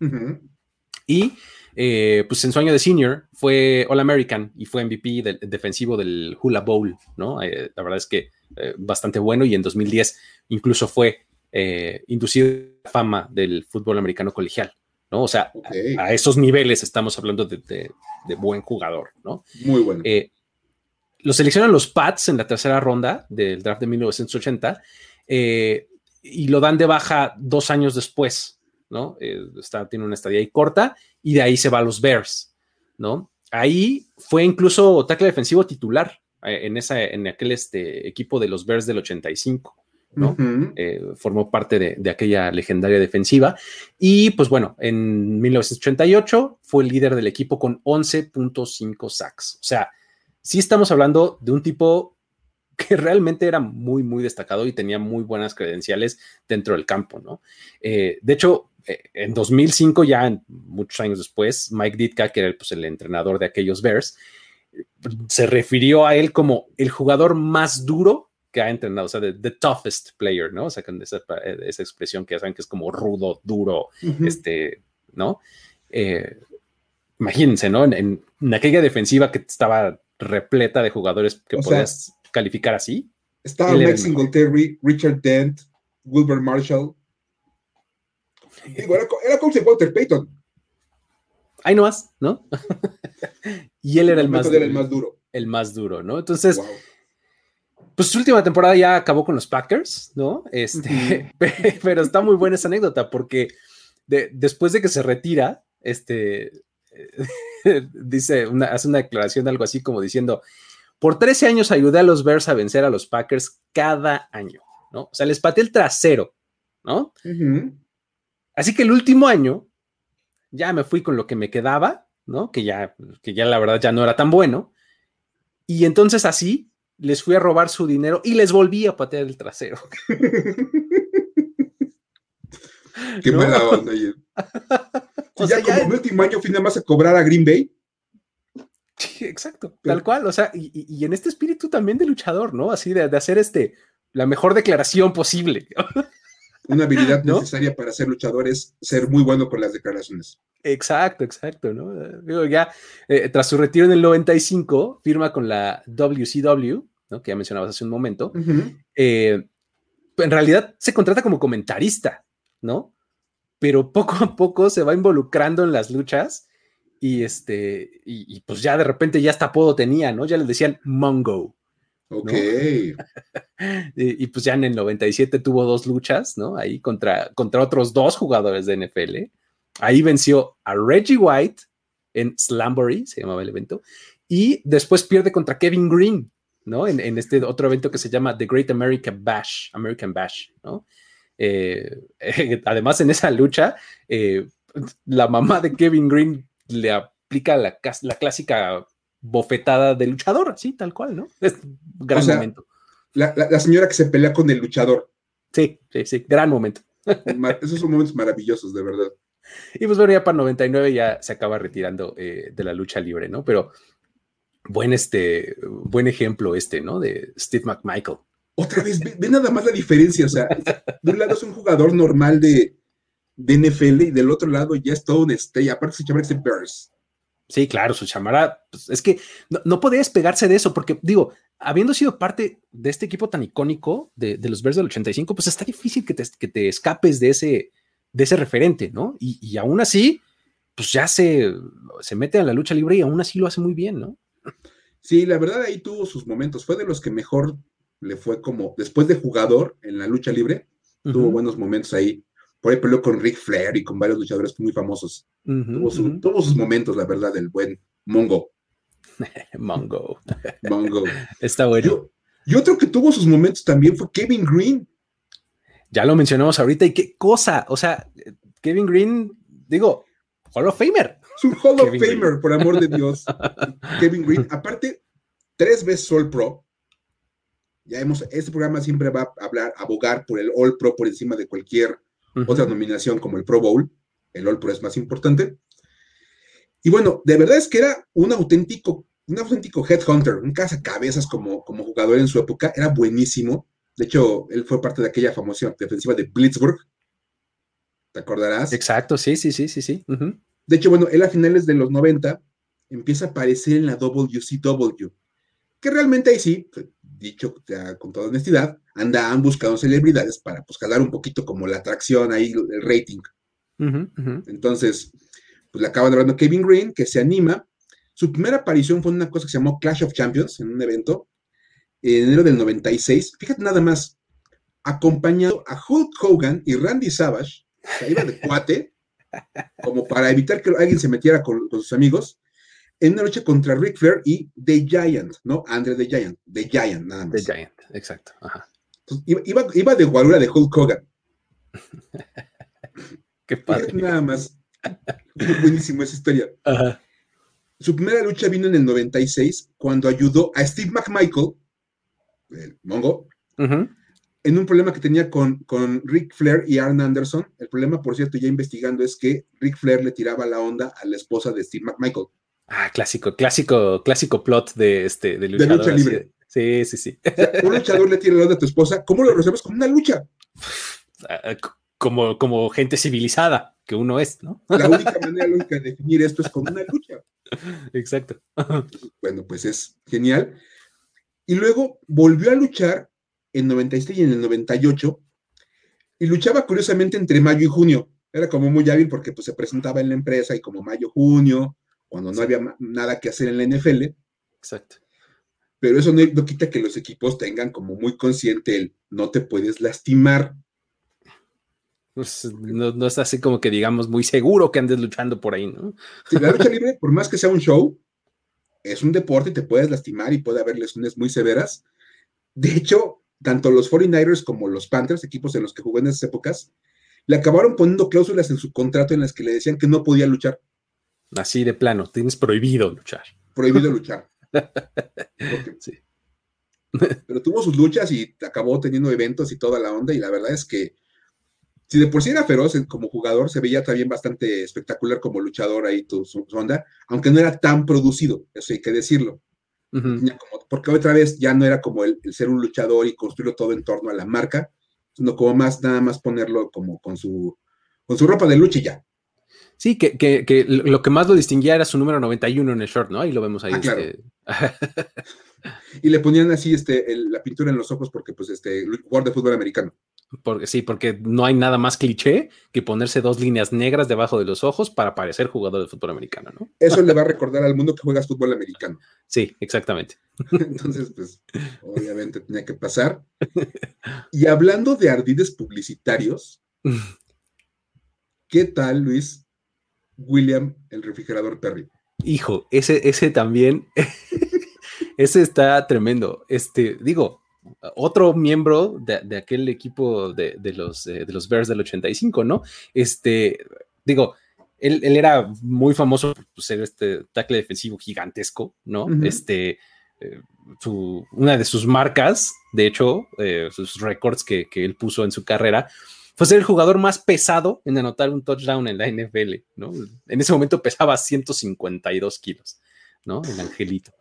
Y eh, pues en su año de senior fue All American y fue MVP del, defensivo del Hula Bowl, ¿no? Eh, la verdad es que eh, bastante bueno y en 2010 incluso fue inducido a la fama del fútbol americano colegial, ¿no? O sea, a, esos niveles estamos hablando de, buen jugador, ¿no? Muy bueno. lo seleccionan los Pats en la tercera ronda del draft de 1980. y lo dan de baja dos años después, ¿no? Eh, está, tiene una estadía ahí corta y de ahí se va a los Bears, ¿no? Ahí fue incluso tackle defensivo titular eh, en, esa, en aquel este, equipo de los Bears del 85. ¿No? Eh, formó parte de, de, aquella legendaria defensiva. Y pues bueno, en 1988 fue el líder del equipo con 11.5 sacks. O sea, sí estamos hablando de un tipo *laughs* que realmente era muy, muy destacado y tenía muy buenas credenciales dentro del campo, ¿no? Eh, de hecho, eh, en 2005, ya muchos años después, Mike Ditka, que era pues, el entrenador de aquellos Bears, se refirió a él como el jugador más duro que ha entrenado, o sea, the, toughest player, ¿no? O sea, con esa, esa, expresión que ya saben que es como rudo, duro, este, ¿no? Eh, imagínense, ¿no? En, aquella defensiva que estaba repleta de jugadores que podías calificar así. Estaba Mike Singletary, Richard Dent, Wilbur Marshall. Digo, era, era como Walter Payton. Ahí nomás, ¿no? *laughs* y él era el, más, el más duro. El más duro, ¿no? Entonces, pues su última temporada ya acabó con los Packers, ¿no? Este, *laughs* pero está muy buena esa anécdota porque después de que se retira, este, *laughs* dice, una, hace una declaración algo así como diciendo, por 13 años ayudé a los Bears a vencer a los Packers cada año, ¿no? O sea, les pateé el trasero, ¿no? Así que el último año ya me fui con lo que me quedaba, ¿no? Que ya, que ya la verdad ya no era tan bueno. Y entonces así les fui a robar su dinero y les volví a patear el trasero. Qué mala onda. *laughs* o sea, ya como último año fui nada más a cobrar a Green Bay. Sí, exacto, tal cual. O sea, y, en este espíritu también de luchador, ¿no? Así de, hacer este la mejor declaración posible. *laughs* Una habilidad necesaria para ser luchador es ser muy bueno con las declaraciones. Exacto, exacto, ¿no? Digo, ya eh, tras su retiro en el 95, firma con la WCW, que ya mencionabas hace un momento, eh, en realidad se contrata como comentarista, ¿no? Pero poco a poco se va involucrando en las luchas y este, y, pues ya de repente ya hasta apodo tenía, ¿no? Ya le decían Mongo. Ok. *laughs* y, pues ya en el 97 tuvo dos luchas, ¿no? Ahí contra, contra otros dos jugadores de NFL. Ahí venció a Reggie White en Slamboree, se llamaba el evento, y después pierde contra Kevin Green, ¿no? En, este otro evento que se llama The Great American Bash, American Bash, ¿no? Eh, *laughs* además, en esa lucha, eh, la mamá de Kevin Green le aplica la, clásica bofetada de luchador, así, tal cual, ¿no? Es un gran momento. La, señora que se pelea con el luchador. Sí, sí, sí, gran momento. *laughs* Esos son momentos maravillosos, de verdad. Y pues bueno, ya para 99 ya se acaba retirando eh, de la lucha libre, ¿no? Pero buen, este, buen ejemplo este, ¿no? De Steve McMichael. Otra vez, ve, nada más la diferencia, o sea, de un lado es un jugador normal de, de NFL y del otro lado ya es todo un estrella, aparte se llama este Bears. Sí, claro, su chamara, pues, es que no, no podía despegarse de eso, porque digo, habiendo sido parte de este equipo tan icónico de, de los Bears del 85, pues está difícil que te, que te, escapes de ese, de ese referente, ¿no? Y, y aún así, pues ya se, se mete a la lucha libre y aún así lo hace muy bien, ¿no? Sí, la verdad ahí tuvo sus momentos. Fue de los que mejor le fue como, después de jugador en la lucha libre, tuvo buenos momentos ahí. Por ahí peleó con Rick Flair y con varios luchadores muy famosos. tuvo, sus momentos, la verdad, del buen Mongo. *laughs* Mongo. Mongo. *laughs* Está bueno. Y, otro que tuvo sus momentos también fue Kevin Green. Ya lo mencionamos ahorita y qué cosa. O sea, Kevin Green, digo, Hall of Famer. Es un Hall of Famer, por amor de Dios. *laughs* Kevin Green. Aparte, tres veces All Pro. Ya hemos, este programa siempre va a hablar, abogar por el All Pro por encima de cualquier otra nominación como el Pro Bowl. El All Pro es más importante. Y bueno, de verdad es que era un auténtico, un auténtico headhunter, un cazacabezas como, como jugador en su época. Era buenísimo. De hecho, él fue parte de aquella famosa defensiva de Blitzburg. ¿Te acordarás? Exacto, sí, sí, sí, sí, sí. De hecho, bueno, él a finales de los 90 empieza a aparecer en la WCW, que realmente ahí sí, pues, dicho con toda honestidad, andaban buscando celebridades para pues jalar un poquito como la atracción ahí, el rating. Entonces, pues le acaban hablando Kevin Green, que se anima. Su primera aparición fue en una cosa que se llamó Clash of Champions, en un evento, en enero del 96. Fíjate nada más, acompañado a Hulk Hogan y Randy Savage, sea, iba de cuate, como para evitar que alguien se metiera con, sus amigos, en una lucha contra Ric Flair y The Giant, ¿no? Andre The Giant, The Giant, nada más. The Giant, exacto. iba, iba, de guarura de Hulk Hogan. *laughs* Qué padre. *laughs* Nada más. Buenísimo esa historia. Su primera lucha vino en el 96 cuando ayudó a Steve McMichael, el Mongo, en un problema que tenía con, con Rick Flair y Arn Anderson. El problema, por cierto, ya investigando, es que Rick Flair le tiraba la onda a la esposa de Steve McMichael. Ah, clásico, clásico, clásico plot de este de, luchador, lucha libre. Sí, sí, sí. un luchador le tira la onda a tu esposa, ¿cómo lo resuelves? Como una lucha. Ah, como, como gente civilizada que uno es, ¿no? La única manera lógica de definir esto es como una lucha. Exacto. Bueno, pues es genial. Y luego volvió a luchar en 96 y en el 98 y luchaba curiosamente entre mayo y junio. Era como muy hábil porque pues, se presentaba en la empresa y como mayo, junio, cuando no había nada que hacer en la NFL. Exacto. Pero eso no, no, quita que los equipos tengan como muy consciente el no te puedes lastimar. Pues, no, no, es así como que digamos muy seguro que andes luchando por ahí, ¿no? la lucha *laughs* libre, por más que sea un show, es un deporte y te puedes lastimar y puede haber lesiones muy severas. De hecho, tanto los 49ers como los Panthers, equipos en los que jugó en esas épocas, le acabaron poniendo cláusulas en su contrato en las que le decían que no podía luchar. Así de plano, tienes prohibido luchar. Prohibido luchar. *laughs* sí. Pero tuvo sus luchas y acabó teniendo eventos y toda la onda, y la verdad es que si de por sí era feroz como jugador, se veía también bastante espectacular como luchador ahí tu, su, onda, aunque no era tan producido, eso hay que decirlo. Porque otra vez ya no era como el, ser un luchador y construirlo todo en torno a la marca, sino como más, nada más ponerlo como con su, con su ropa de lucha y ya. Sí, que, que, que, lo que más lo distinguía era su número 91 en el short, ¿no? Ahí lo vemos ahí. Ah, este... y le ponían así este, la pintura en los ojos porque, pues, este, jugador de fútbol americano. Porque, sí, porque no hay nada más cliché que ponerse dos líneas negras debajo de los ojos para parecer jugador de fútbol americano, ¿no? Eso le va a recordar al mundo que juegas fútbol americano. Sí, exactamente. *laughs* Entonces, pues, obviamente tenía que pasar. Y hablando de ardides publicitarios, *laughs* ¿qué tal, Luis, William, el refrigerador Perry? Hijo, ese, ese también, *laughs* ese está tremendo. Este, digo, otro miembro de, aquel equipo de, los, eh, de los Bears del 85, ¿no? Este, digo, él, era muy famoso por ser este tackle defensivo gigantesco, ¿no? Este, eh, una de sus marcas, de hecho, eh, sus récords que, él puso en su carrera, fue ser el jugador más pesado en anotar un touchdown en la NFL, ¿no? En ese momento pesaba 152 kilos, ¿no? El angelito.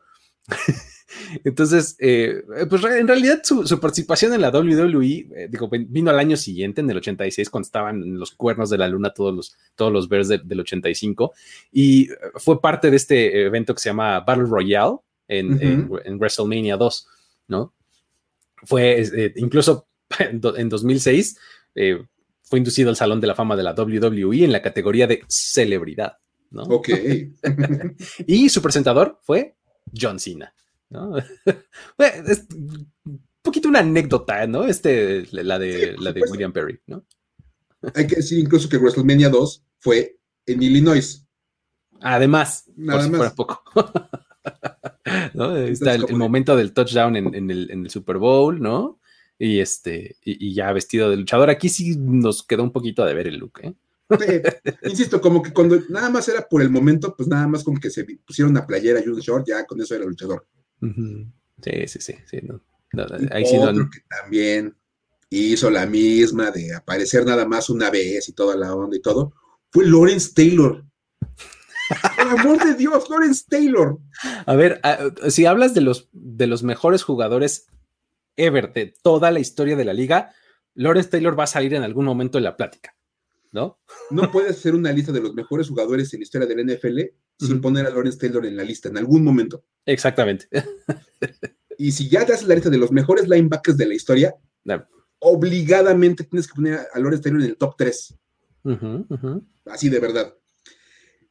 *laughs* Entonces, eh, pues en realidad su, participación en la WWE, eh, digo, vino al año siguiente, en el 86, cuando estaban en los cuernos de la luna todos los, todos los Bears del 85, y fue parte de este evento que se llama Battle Royale en, WrestleMania 2, ¿no? Fue eh, incluso *laughs* en, 2006, fue inducido al Salón de la Fama de la WWE en la categoría de celebridad, ¿no? Ok. *laughs* y su presentador fue John Cena. ¿no? *laughs* es un poquito una anécdota, ¿no? Este, la de, la de William Perry, ¿no? Hay que decir incluso que WrestleMania 2 fue en Illinois. Además, Nada por si fuera poco. *laughs* ¿no? Está el, momento del touchdown en, el, Super Bowl, ¿no? Y este, y, ya vestido de luchador. Aquí sí nos quedó un poquito de ver el look, ¿eh? insisto, como que cuando nada más era por el momento, pues nada más como que se pusieron una playera y un short, ya con eso era luchador. Sí, sí, sí, sí. Ahí sí que también hizo la misma de aparecer nada más una vez y toda la onda y todo, fue Lawrence Taylor. *laughs* Por amor de Dios, Lawrence Taylor. A ver, si hablas de los, de los mejores jugadores ever de toda la historia de la liga, Lawrence Taylor va a salir en algún momento en la plática, ¿no? No puedes hacer una lista de los mejores jugadores en la historia del NFL sin poner a Lawrence Taylor en la lista en algún momento. Exactamente. y si ya te haces la lista de los mejores linebackers de la historia, obligadamente tienes que poner a Lawrence Taylor en el top 3. Así de verdad.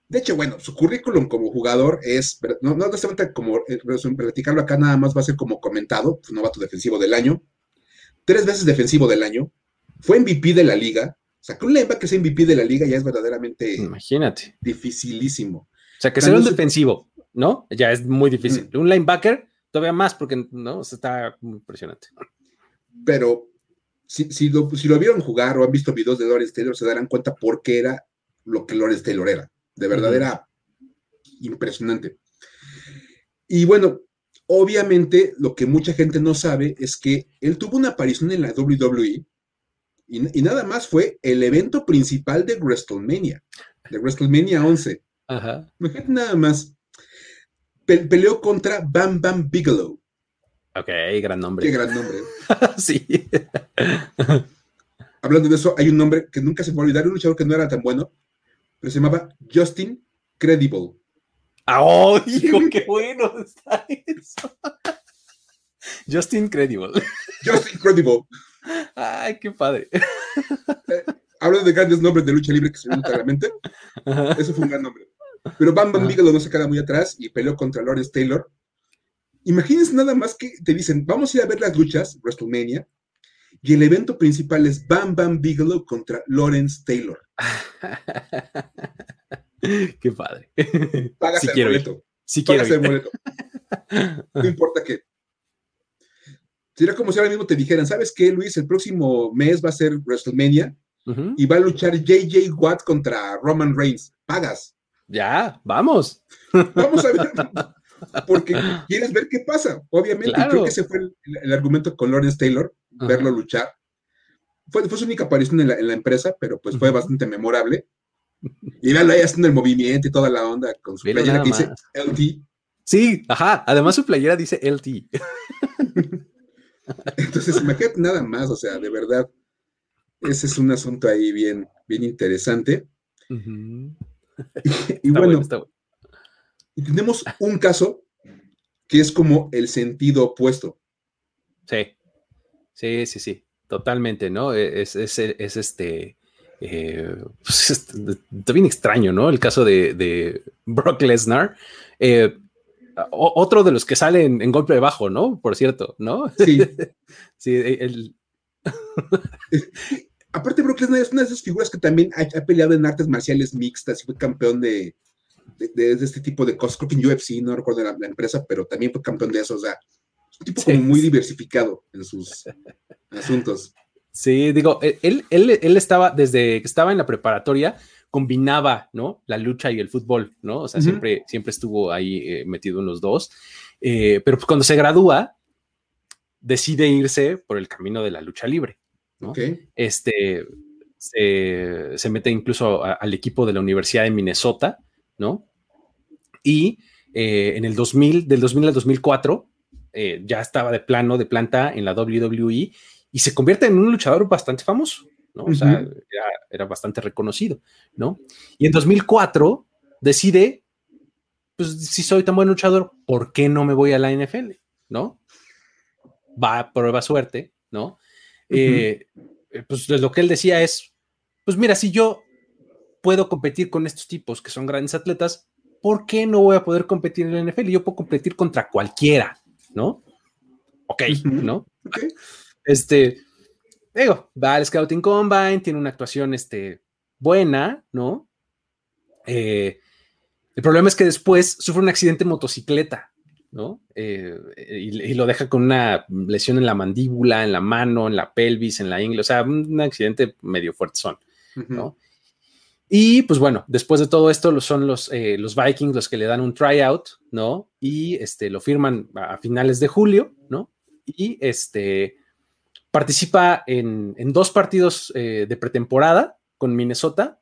De hecho, bueno, su currículum como jugador es, no, no como eh, platicarlo acá, nada más va a ser como comentado, pues, novato defensivo del año. tres veces defensivo del año, fue MVP de la liga. O sea, que un linebacker sea MVP de la liga ya es verdaderamente Imagínate. dificilísimo. O sea, que sea un defensivo, ¿no? Ya es muy difícil. Un linebacker, todavía más, porque no, está muy impresionante. Pero si, si, lo, si, lo, vieron jugar o han visto videos de Lawrence Taylor, se darán cuenta por qué era lo que Lawrence Taylor era. De verdad era impresionante. Y bueno, obviamente lo que mucha gente no sabe es que él tuvo una aparición en la WWE y, y nada más fue el evento principal de WrestleMania, de WrestleMania 11. Ajá. nada más. peleó contra Bam Bam Bigelow. Ok, gran nombre. Qué gran nombre. *laughs* sí. Hablando de eso, hay un nombre que nunca se me va a olvidar, un luchador que no era tan bueno, pero se llamaba Justin Credible. ¡Oh, *laughs* hijo, qué bueno está eso! Justin Credible. Justin Credible. Ay, qué padre. Eh, de grandes nombres de lucha libre que se me claramente, eso fue un gran nombre. Pero Bam Bam Bigelow no se queda muy atrás y peleó contra Lawrence Taylor. Imagínense nada más que te dicen, vamos a ir a ver las luchas, WrestleMania, y el evento principal es Bam Bam Bigelow contra Lawrence Taylor. *laughs* Qué padre. Pagas el boleto. Si Pagas el boleto. No importa qué. Sería como si ahora mismo te dijeran, ¿sabes qué, Luis? El próximo mes va a ser WrestleMania y va a luchar JJ Watt contra Roman Reigns. Pagas. Ya, vamos. Vamos a ver. *laughs* Porque quieres ver qué pasa. Obviamente, creo que ese fue el, argumento con Lawrence Taylor, verlo luchar. Fue, fue, su única aparición en la, en la empresa, pero pues fue bastante memorable. Y véanlo ahí haciendo el movimiento y toda la onda con su playera que dice LT. Sí, ajá. Además su playera dice LT. *laughs* Entonces, imagínate nada más, o sea, de verdad, ese es un asunto ahí bien, bien interesante. *laughs* y, bueno, y tenemos un caso que es como el sentido opuesto. Sí, sí, sí, sí, totalmente, ¿no? E, es, es, es este, eh, *laughs* pues está bien extraño, ¿no? El caso de, Brock Lesnar. Eh, otro de los que salen en, golpe de bajo, ¿no? Por cierto, ¿no? Sí. *laughs* sí, el... *laughs* Aparte, Brock Lesnar es una de esas figuras que también ha, peleado en artes marciales mixtas y fue campeón de, de, este tipo de cosas. Creo que en UFC, no recuerdo la, empresa, pero también fue campeón de eso. O sea, un tipo como muy diversificado en sus asuntos. Sí, digo, e, él, él, él, estaba, desde que estaba en la preparatoria, combinaba, ¿no? La lucha y el fútbol, ¿no? O sea, siempre, siempre estuvo ahí eh, metido en los dos. Eh, pero pues cuando se gradúa, decide irse por el camino de la lucha libre, ¿no? Este, se, mete incluso al equipo de la Universidad de Minnesota, ¿no? Y eh, en el 2000, del 2000 al 2004, ya estaba de plano, de planta en la WWE y se convierte en un luchador bastante famoso, ¿no? O sea, era, bastante reconocido, ¿no? Y en 2004 decide, pues si soy tan buen luchador, ¿por qué no me voy a la NFL? ¿No? Va a prueba suerte, ¿no? Eh, pues lo que él decía es, pues mira, si yo puedo competir con estos tipos que son grandes atletas, ¿por qué no voy a poder competir en la NFL? Yo puedo competir contra cualquiera, ¿no? Ok, ¿no? Okay. Este, digo, va al Scouting Combine, tiene una actuación este, buena, ¿no? Eh, el problema es que después sufre un accidente en motocicleta, ¿no? Eh, y, lo deja con una lesión en la mandíbula, en la mano, en la pelvis, en la ingle, o sea, un accidente medio fuerte son, ¿no? Y pues bueno, después de todo esto son los, eh, los Vikings los que le dan un tryout, ¿no? Y este, lo firman a finales de julio, ¿no? Y este, Participa en, dos partidos eh, de pretemporada con Minnesota,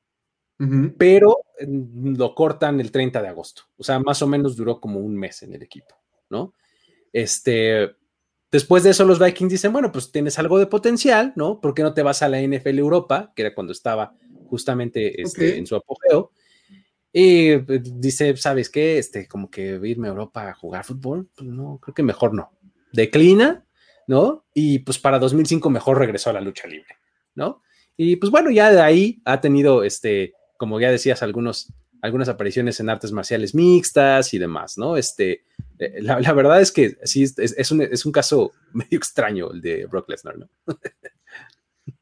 pero lo cortan el 30 de agosto. O sea, más o menos duró como un mes en el equipo, ¿no? Este, después de eso los Vikings dicen, bueno, pues tienes algo de potencial, ¿no? ¿Por qué no te vas a la NFL Europa, que era cuando estaba justamente este, en su apogeo? Y pues, dice, ¿sabes qué? Este, como que irme a Europa a jugar fútbol, pues no, creo que mejor no. Declina ¿no? Y pues para 2005 mejor regresó a la lucha libre, ¿no? Y pues bueno, ya de ahí ha tenido, este, como ya decías, algunos, algunas apariciones en artes marciales mixtas y demás, ¿no? Este, Eh, la, verdad es que sí, es, un, es, un, caso *laughs* medio extraño el de Brock Lesnar, ¿no? *laughs*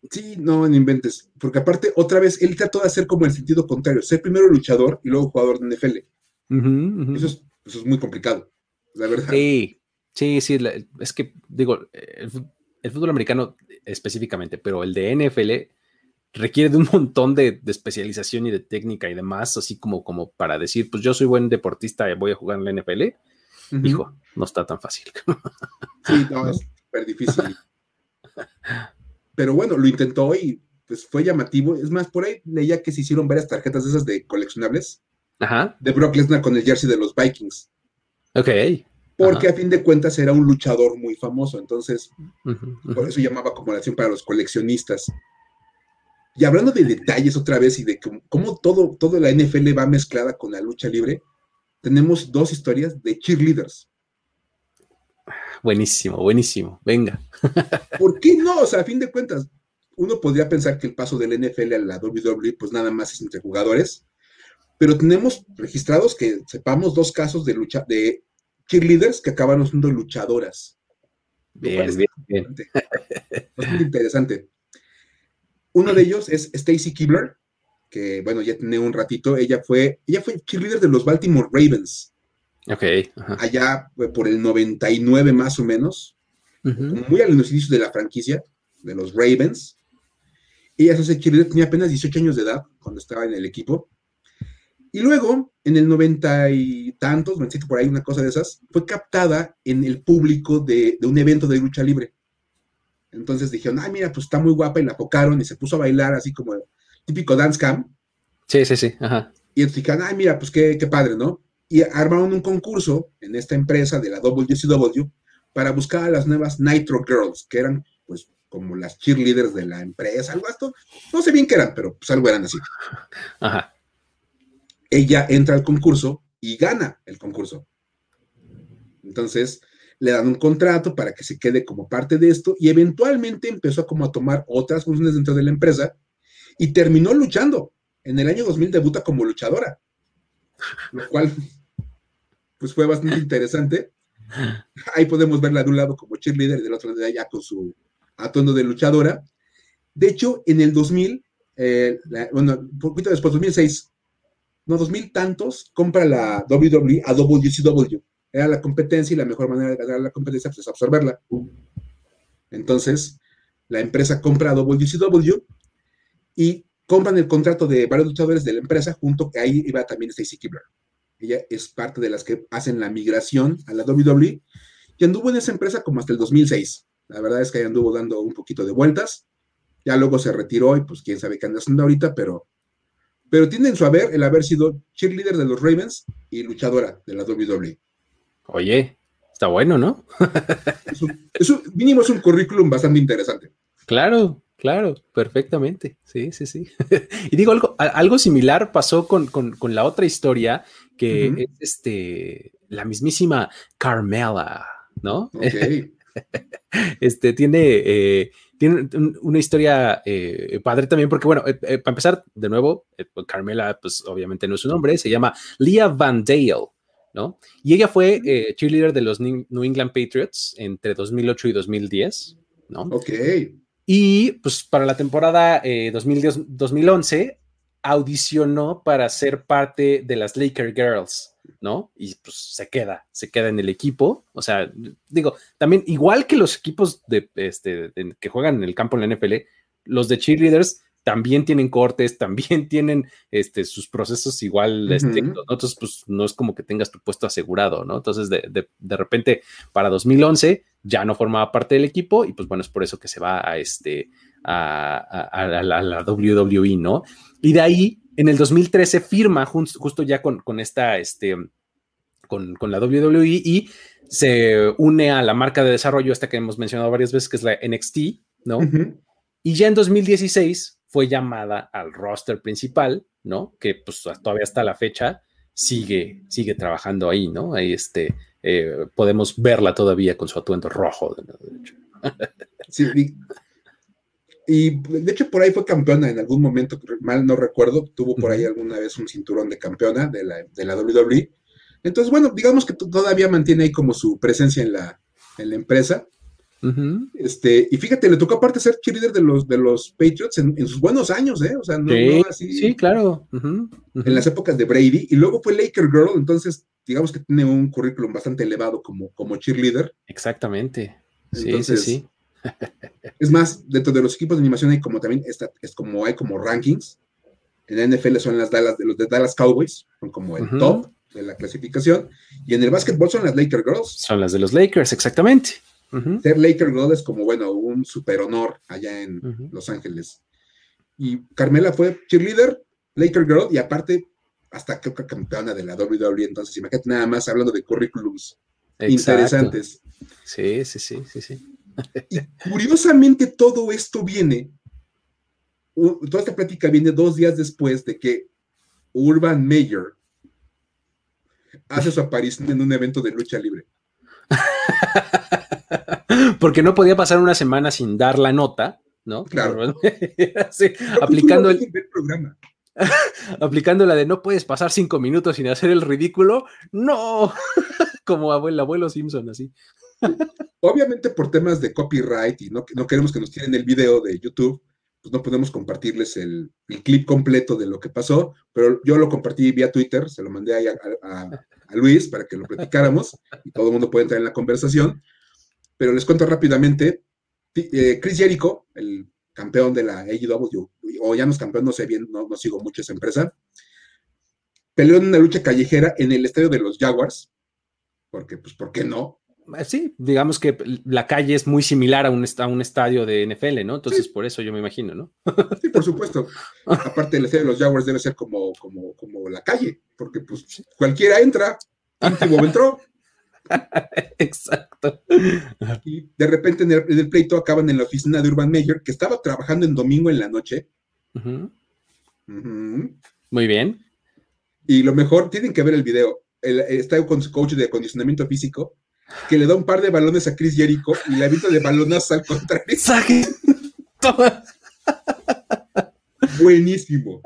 Sí, no, no inventes, porque aparte, otra vez, él trató de hacer como el sentido contrario, ser primero luchador y luego jugador de NFL. Eso, es, eso, es, muy complicado, la verdad. Sí, sí, sí, es que, digo, el, fútbol americano específicamente, pero el de NFL requiere de un montón de, especialización y de técnica y demás, así como, como para decir, pues yo soy buen deportista, y voy a jugar en la NFL. Hijo, no está tan fácil. Sí, no, es súper difícil. *laughs* Pero bueno, lo intentó y pues fue llamativo. Es más, por ahí leía que se hicieron varias tarjetas de esas de coleccionables. Ajá. De Brock Lesnar con el jersey de los Vikings. Ok. Porque a fin de cuentas era un luchador muy famoso. Entonces, por eso llamaba como la acción para los coleccionistas. Y hablando de detalles otra vez y de cómo todo, toda la NFL va mezclada con la lucha libre, tenemos dos historias de cheerleaders. Buenísimo, buenísimo. Venga. *laughs* ¿Por qué no? O sea, a fin de cuentas, uno podría pensar que el paso del NFL a la WWE, pues nada más es entre jugadores, pero tenemos registrados que sepamos dos casos de lucha de cheerleaders que acabaron siendo luchadoras. Bien, bien, bien. Bastante interesante. Uno de ellos es Stacy Kibler, que bueno, ya tiene un ratito. Ella fue, ella fue cheerleader de los Baltimore Ravens. Ok. Allá por el 99 más o menos, muy al inicio de la franquicia, de los Ravens. Ella se tenía apenas 18 años de edad cuando estaba en el equipo. Y luego, en el 90 y tantos, 97 por ahí, una cosa de esas, fue captada en el público de, un evento de lucha libre. Entonces dijeron, ay, mira, pues está muy guapa y la focaron y se puso a bailar así como típico dance cam. Sí, sí, sí. Ajá. Y entonces dijeron, ay, mira, pues qué, qué padre, ¿no? Y armaron un concurso en esta empresa de la WCW para buscar a las nuevas Nitro Girls, que eran pues como las cheerleaders de la empresa, algo esto, no sé bien qué eran, pero pues algo eran así. *laughs* Ajá. Ella entra al concurso y gana el concurso. Entonces le dan un contrato para que se quede como parte de esto y eventualmente empezó como a tomar otras funciones dentro de la empresa y terminó luchando. En el año 2000 debuta como luchadora lo cual pues fue bastante interesante. Ahí podemos verla de un lado como cheerleader y del otro lado ya con su atuendo de luchadora. De hecho, en el 2000, eh, bueno, un poquito después, 2006, no, 2000 tantos, compra la WWE a WCW. Era la competencia y la mejor manera de ganar la competencia pues, es absorberla. Entonces, la empresa compra a WCW y compran el contrato de varios luchadores de la empresa, junto que ahí iba también Stacy Kibler. Ella es parte de las que hacen la migración a la WWE y anduvo en esa empresa como hasta el 2006. La verdad es que ahí anduvo dando un poquito de vueltas. Ya luego se retiró y pues quién sabe qué anda haciendo ahorita, pero, pero tiene en su haber el haber sido cheerleader de los Ravens y luchadora de la WWE. Oye, está bueno, ¿no? es un, mínimo es un currículum bastante interesante. Claro, Claro, perfectamente. Sí, sí, sí. *laughs* y digo, algo, algo similar pasó con, la otra historia, que es este, la mismísima Carmela, ¿no? *laughs* este tiene, eh, tiene una historia eh, padre también, porque bueno, eh, para empezar, de nuevo, pues, Carmela, pues obviamente no es su nombre, se llama Leah Van Dale. ¿no? Y ella fue cheerleader de los New England Patriots entre 2008 y 2010, ¿no? Ok. Y pues para la temporada 2010-2011 eh, audicionó para ser parte de las Laker Girls, ¿no? Y pues se queda, se queda en el equipo. O sea, digo, también igual que los equipos de, este, que juegan en el campo en la NFL, los de cheerleaders también tienen cortes, *laughs* también tienen este, sus procesos igual estrictos, Entonces, pues no es como que tengas tu puesto asegurado, ¿no? Entonces, de, de, repente, para 2011 ya no formaba parte del equipo y pues bueno, es por eso que se va a, este, a, la, WWE, ¿no? Y de ahí, en el 2013 firma justo ya con, con esta, este, con, con, la WWE y se une a la marca de desarrollo esta que hemos mencionado varias veces, que es la NXT, ¿no? Y ya en 2016 fue llamada al roster principal, ¿no? Que pues todavía hasta la fecha sigue, sigue trabajando ahí, ¿no? Ahí este, eh, podemos verla todavía con su atuendo rojo. De hecho. Sí, y, de hecho por ahí fue campeona en algún momento, mal no recuerdo, tuvo por ahí alguna vez un cinturón de campeona de la, de la WWE. Entonces, bueno, digamos que todavía mantiene ahí como su presencia en la, en la empresa. este, y fíjate, le tocó aparte ser cheerleader de los, de los Patriots en, sus buenos años, ¿eh? O sea, no, sí, así. Sí, claro. En las épocas de Brady. Y luego fue Laker Girl, entonces, digamos que tiene un currículum bastante elevado como, como cheerleader. Exactamente. Sí, sí, sí. *laughs* es más, dentro de los equipos de animación hay como también, esta, es como hay como rankings. En la NFL son las Dallas, de los de Dallas Cowboys, son como el top de la clasificación. Y en el básquetbol son las Laker Girls. Son las de los Lakers, exactamente. Ser Laker Girl es como, bueno, un super honor allá en Los Ángeles. Y Carmela fue cheerleader, Laker Girl, y aparte, hasta creo que campeona de la WWE. Entonces, imagínate nada más hablando de currículums interesantes. Sí, sí, sí, sí, sí. y curiosamente, todo esto viene, toda esta plática viene dos días después de que Urban Meyer hace su aparición en un evento de lucha libre. *laughs* Porque no podía pasar una semana sin dar la nota, ¿no? Claro. *laughs* aplicando el, programa. *laughs* aplicando la de no puedes pasar cinco minutos sin hacer el ridículo. No, *laughs* como abuelo, abuelo Simpson, así. Obviamente por temas de copyright y no, no queremos que nos tiren el video de YouTube, pues no podemos compartirles el, clip completo de lo que pasó, pero yo lo compartí vía Twitter, se lo mandé ahí a, Luis para que lo platicáramos y todo el mundo puede entrar en la conversación. Pero les cuento rápidamente, eh, Chris Jericho, el campeón de la AEW, o ya no es campeón, no sé bien, no, no sigo mucho esa empresa, peleó en una lucha callejera en el estadio de los Jaguars, porque, pues, ¿por qué no? Eh, sí, digamos que la calle es muy similar a un, a un estadio de NFL, ¿no? Entonces, por eso yo me imagino, ¿no? Sí, por supuesto. Aparte, el estadio de los Jaguars debe ser como, como, como la calle, porque pues cualquiera entra, último entró. *laughs* Exacto. Y de repente en el, pleito acaban en la oficina de Urban Meyer, que estaba trabajando en domingo en la noche. Muy bien. Y lo mejor, tienen que ver el video. está con su coach de acondicionamiento físico que le da un par de balones a Chris Jericho y la vista de balonas al contrario. *laughs* Buenísimo.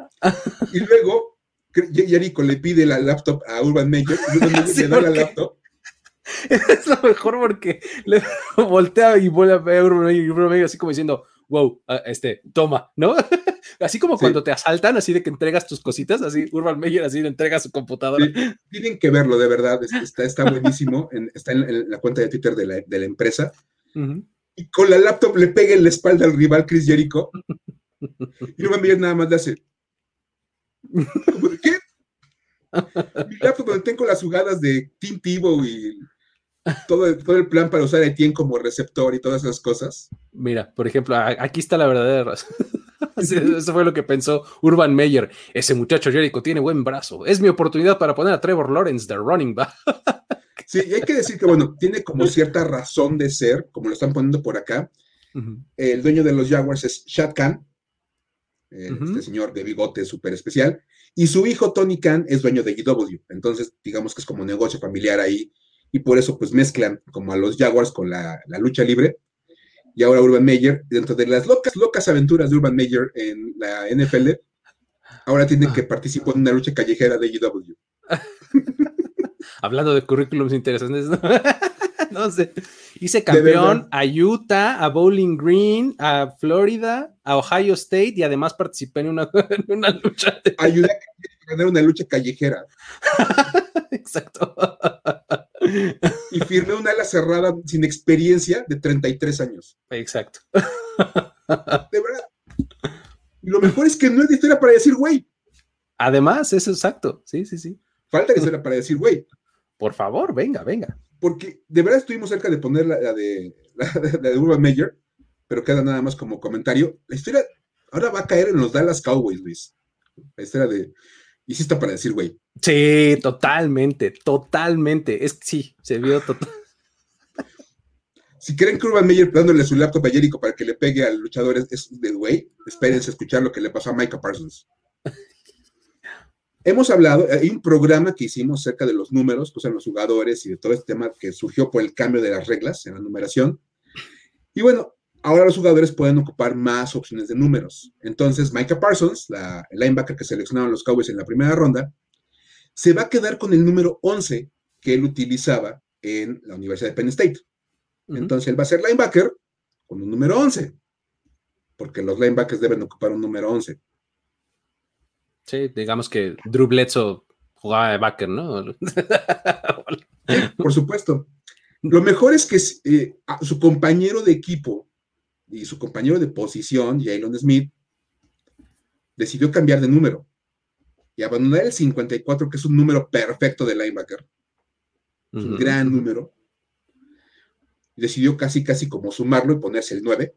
Y luego Jericho le pide la laptop a Urban Meyer y Urban *laughs* le da la laptop. *laughs* Es lo mejor porque le *laughs* voltea y vuelve a ver a Urban Meyer así como diciendo, wow, ah, este, toma, ¿no? *laughs* así como cuando te asaltan, así de que entregas tus cositas, así Urban Meyer así le entrega su computadora. tienen que verlo, de verdad, está, está buenísimo, está en, la cuenta de Twitter de la, de la empresa. Y con la laptop le pega en la espalda al rival Chris Jericho. y Urban Meyer nada más le hace. ¿Qué? Mi laptop donde tengo las jugadas de Team Tivo y todo, todo el plan para usar a Etienne como receptor y todas esas cosas. Mira, por ejemplo, aquí está la verdadera razón. *laughs* Eso fue lo que pensó Urban Meyer. Ese muchacho Jericho tiene buen brazo. Es mi oportunidad para poner a Trevor Lawrence de running back. *laughs* Sí, y hay que decir que, bueno, tiene como cierta razón de ser, como lo están poniendo por acá. El dueño de los Jaguars es Shad Khan, este señor de bigote súper especial, y su hijo Tony Khan es dueño de GW. Entonces, digamos que es como negocio familiar ahí y por eso pues mezclan como a los Jaguars con la, lucha libre. Y ahora Urban Meyer, dentro de las locas, locas aventuras de Urban Meyer en la NFL, ahora tiene que participar en una lucha callejera de GW. *laughs* Hablando de currículums interesantes, ¿no? *laughs* sé. Hice campeón a Utah, a Bowling Green, a Florida, a Ohio State y además participé en una, *laughs* lucha. Ayudé a ganar una lucha callejera. Exacto *laughs* y firmé una ala cerrada sin experiencia de 33 años. Exacto. De verdad. Y lo mejor es que no es de historia para decir, güey. Además, es exacto. Sí, sí, sí. Falta que sea para decir, güey. Por favor, venga, venga. Porque de verdad estuvimos cerca de poner la, de, la, de Urban Meyer, pero queda nada más como comentario. La historia ahora va a caer en los Dallas Cowboys, Luis. La historia de está para decir, güey. Sí, totalmente, totalmente. Es que sí, se vio total. Si creen que Urban Meyer dándole su laptop a Jericho para que le pegue al luchador es, de güey, espérense a escuchar lo que le pasó a Micah Parsons. *laughs* Hemos hablado, hay un programa que hicimos cerca de los números, pues en los jugadores y de todo este tema que surgió por el cambio de las reglas en la numeración. Y bueno, ahora los jugadores pueden ocupar más opciones de números. Entonces, Micah Parsons, la, el linebacker que seleccionaron los Cowboys en la primera ronda, se va a quedar con el número 11 que él utilizaba en la Universidad de Penn State. Entonces él va a ser linebacker con un número 11, porque los linebackers deben ocupar un número 11. Sí, digamos que Drew Bledsoe jugaba de backer, ¿no? Por supuesto. Lo mejor es que eh, su compañero de equipo y su compañero de posición, Jalen Smith, decidió cambiar de número y abandonar el 54, que es un número perfecto de linebacker. un gran número. decidió casi, casi como sumarlo y ponerse el 9.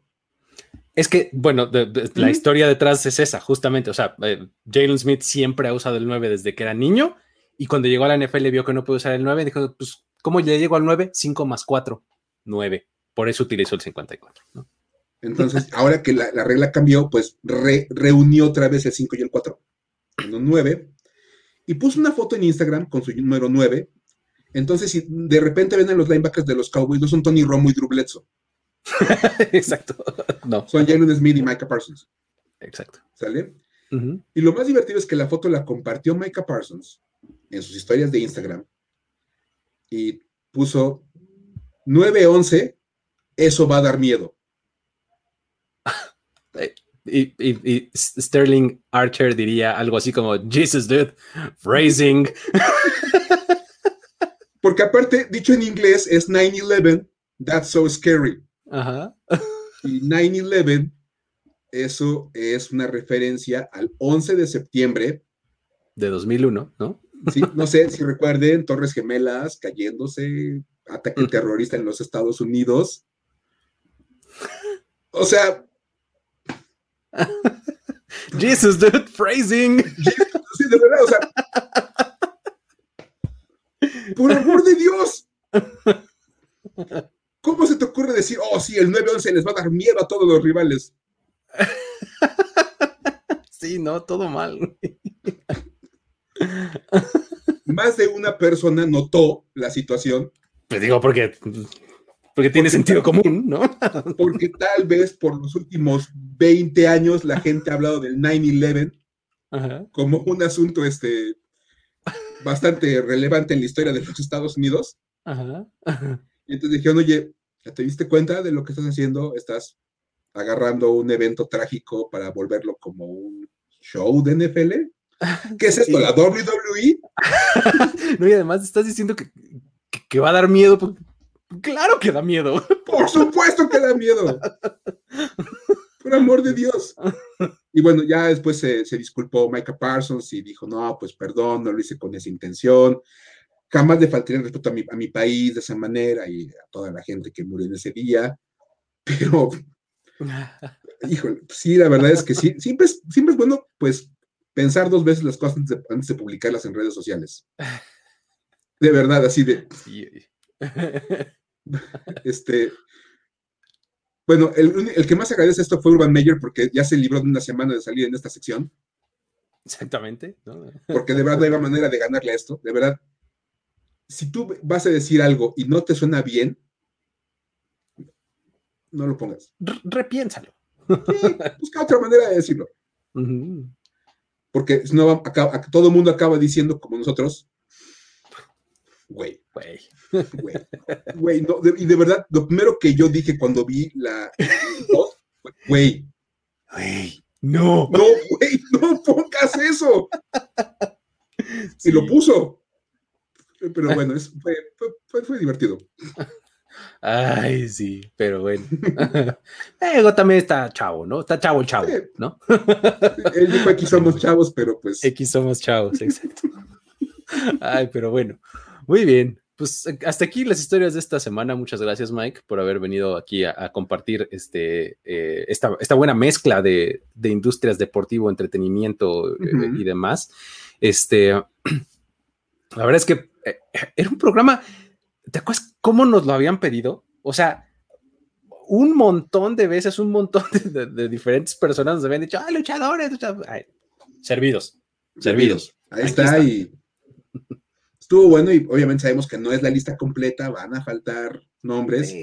Es que, bueno, la historia detrás es esa, justamente. O sea, eh, Jalen Smith siempre ha usado el 9 desde que era niño y cuando llegó a la NFL vio que no puede usar el 9, dijo, pues, ¿cómo le llegó al 9? 5 más 4, 9. Por eso utilizó el 54, ¿no? Entonces, ahora que la, regla cambió, pues reunió otra vez el 5 y el 4 en un 9 y puso una foto en Instagram con su número 9. Entonces, si de repente ven a los linebackers de los Cowboys, no son Tony Romo y Drew Bledsoe. *laughs* Exacto. No. Son Jalen Smith y Micah Parsons. Exacto. ¿Sale? Y lo más divertido es que la foto la compartió Micah Parsons en sus historias de Instagram y puso 911, eso va a dar miedo. *laughs* Y, Sterling Archer diría algo así como Jesus dude, phrasing. *laughs* Porque aparte, dicho en inglés, es 9-11, that's so scary. Ajá. Y 9-11, eso es una referencia al 11 de septiembre. De 2001, ¿no? Sí, no sé si recuerden, Torres Gemelas cayéndose, ataque terrorista en los Estados Unidos. O sea, *laughs* Jesus, dude, phrasing. Sí, de verdad, o sea. Por amor de Dios. ¿Cómo se te ocurre decir, oh, sí, el 9-11 les va a dar miedo a todos los rivales? Sí, no, todo mal. Más de una persona notó la situación. Te digo, porque porque tiene sentido común, ¿no? *laughs* porque tal vez por los últimos 20 años la gente ha hablado del 9-11 como un asunto este, bastante relevante en la historia de los Estados Unidos. Y entonces dijeron, oye, ¿ya te diste cuenta de lo que estás haciendo? Estás agarrando un evento trágico para volverlo como un show de NFL. *laughs* ¿Qué es esto? ¿La WWE? *laughs* no, y además estás diciendo que, que va a dar miedo porque Claro que da miedo. *laughs* Por supuesto que da miedo. Por amor de Dios. Y bueno, ya después se, disculpó Micah Parsons y dijo, no, pues perdón, no lo hice con esa intención. Jamás le faltaría el respeto a mi, a mi país de esa manera y a toda la gente que murió en ese día. *laughs* Pero, híjole, sí, la verdad es que sí, siempre es, siempre es bueno, pues, pensar dos veces las cosas antes de, antes de publicarlas en redes sociales. De verdad, así de... Sí. *laughs* este, bueno, el, que más agradece esto fue Urban Meyer porque ya se libró de una semana de salir en esta sección. Exactamente. Porque de verdad no hay manera de ganarle a esto. De verdad, si tú vas a decir algo y no te suena bien, no lo pongas. repiénsalo. busca otra manera de decirlo. *laughs* Porque si no, todo el mundo acaba diciendo como nosotros, güey. Güey. Güey, no, y de verdad, lo primero que yo dije cuando vi la güey. Güey, no. No, güey, no pongas eso. Y lo puso. Pero bueno, es, fue, fue, divertido. Ay, sí, pero bueno. *laughs* Ego también está chavo, ¿no? Está chavo el chavo, ¿no? Él dijo aquí somos *laughs* chavos, pero pues. X somos chavos, exacto. *laughs* Ay, pero bueno. Muy bien, pues eh, hasta aquí las historias de esta semana. Muchas gracias, Mike, por haber venido aquí a, compartir este, eh, esta, buena mezcla de, industrias deportivo, entretenimiento eh, y demás. Este, *clears throat* la verdad es que era un programa. ¿Te acuerdas cómo nos lo habían pedido? O sea, un montón de veces, un montón *laughs* de, diferentes personas nos habían dicho, ah, luchadores, servidos, servidos. Ahí está, y estuvo bueno y obviamente sabemos que no es la lista completa, van a faltar nombres,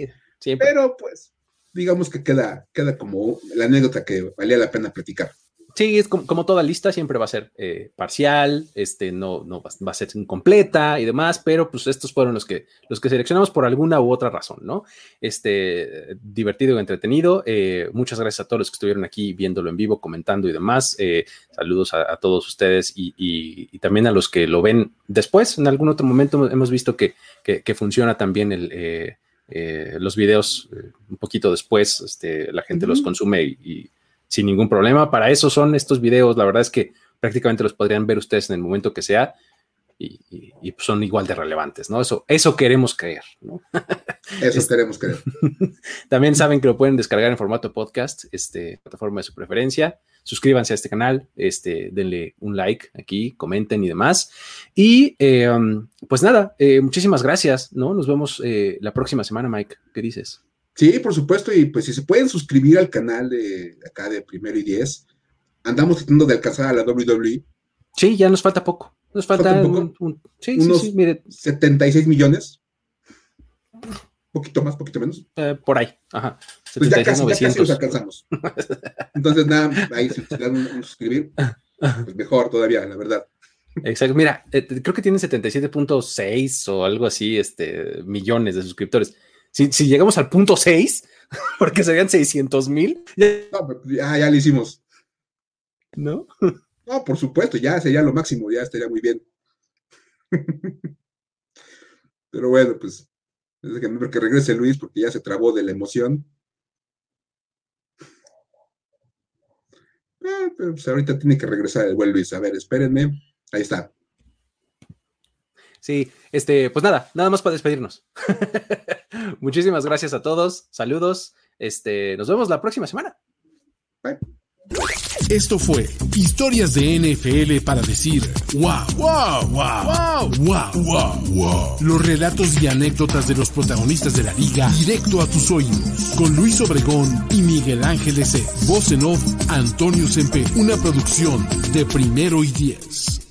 pero pues digamos que queda, queda como la anécdota que valía la pena platicar. Sí, es como, toda lista, siempre va a ser eh, parcial, este, no, no va, a ser incompleta y demás, pero pues estos fueron los que, los que seleccionamos por alguna u otra razón, ¿no? Este, divertido y entretenido. Eh, muchas gracias a todos los que estuvieron aquí viéndolo en vivo, comentando y demás. Eh, saludos a, todos ustedes y, también a los que lo ven después. En algún otro momento hemos visto que, que, funciona también el, los videos un poquito después, este, la gente los consume y sin ningún problema. Para eso son estos videos. La verdad es que prácticamente los podrían ver ustedes en el momento que sea y, son igual de relevantes, ¿no? Eso, eso queremos creer, ¿no? *laughs* Eso queremos creer. *laughs* También saben que lo pueden descargar en formato podcast, este, plataforma de su preferencia. Suscríbanse a este canal, este, denle un like aquí, comenten y demás. Y eh, um, pues nada, eh, muchísimas gracias, ¿no? Nos vemos eh, la próxima semana, Mike. ¿Qué dices? Sí, por supuesto, y pues si se pueden suscribir al canal de acá de Primero y Diez, andamos tratando de alcanzar a la WWE. Sí, ya nos falta poco. Nos falta un, sí, unos sí, mire. 76 millones. Poquito más, poquito menos. Eh, por ahí, ajá. Pues ya, casi, ya casi los alcanzamos. Entonces, nada, ahí si se dan un, suscribir, pues mejor todavía, la verdad. Exacto, mira, eh, creo que tienen 77.6 o algo así, este, millones de suscriptores. Si, llegamos al punto 6, *laughs* porque serían 600 mil. Ya, ya, lo hicimos. ¿No? No, por supuesto, ya sería lo máximo, ya estaría muy bien. *laughs* Pero bueno, pues, desde que, que regrese Luis, porque ya se trabó de la emoción. Ah, pero pues ahorita tiene que regresar el buen Luis. A ver, espérenme. Ahí está. Sí, este, pues nada, nada más para despedirnos. *laughs* Muchísimas gracias a todos. Saludos. Este, nos vemos la próxima semana. Esto fue Historias de NFL para decir wow, wow, wow, wow, wow, wow, Los relatos y anécdotas de los protagonistas de la liga directo a tus oídos. Con Luis Obregón y Miguel Ángel S. Voz en off, Antonio Sempe. Una producción de primero y diez.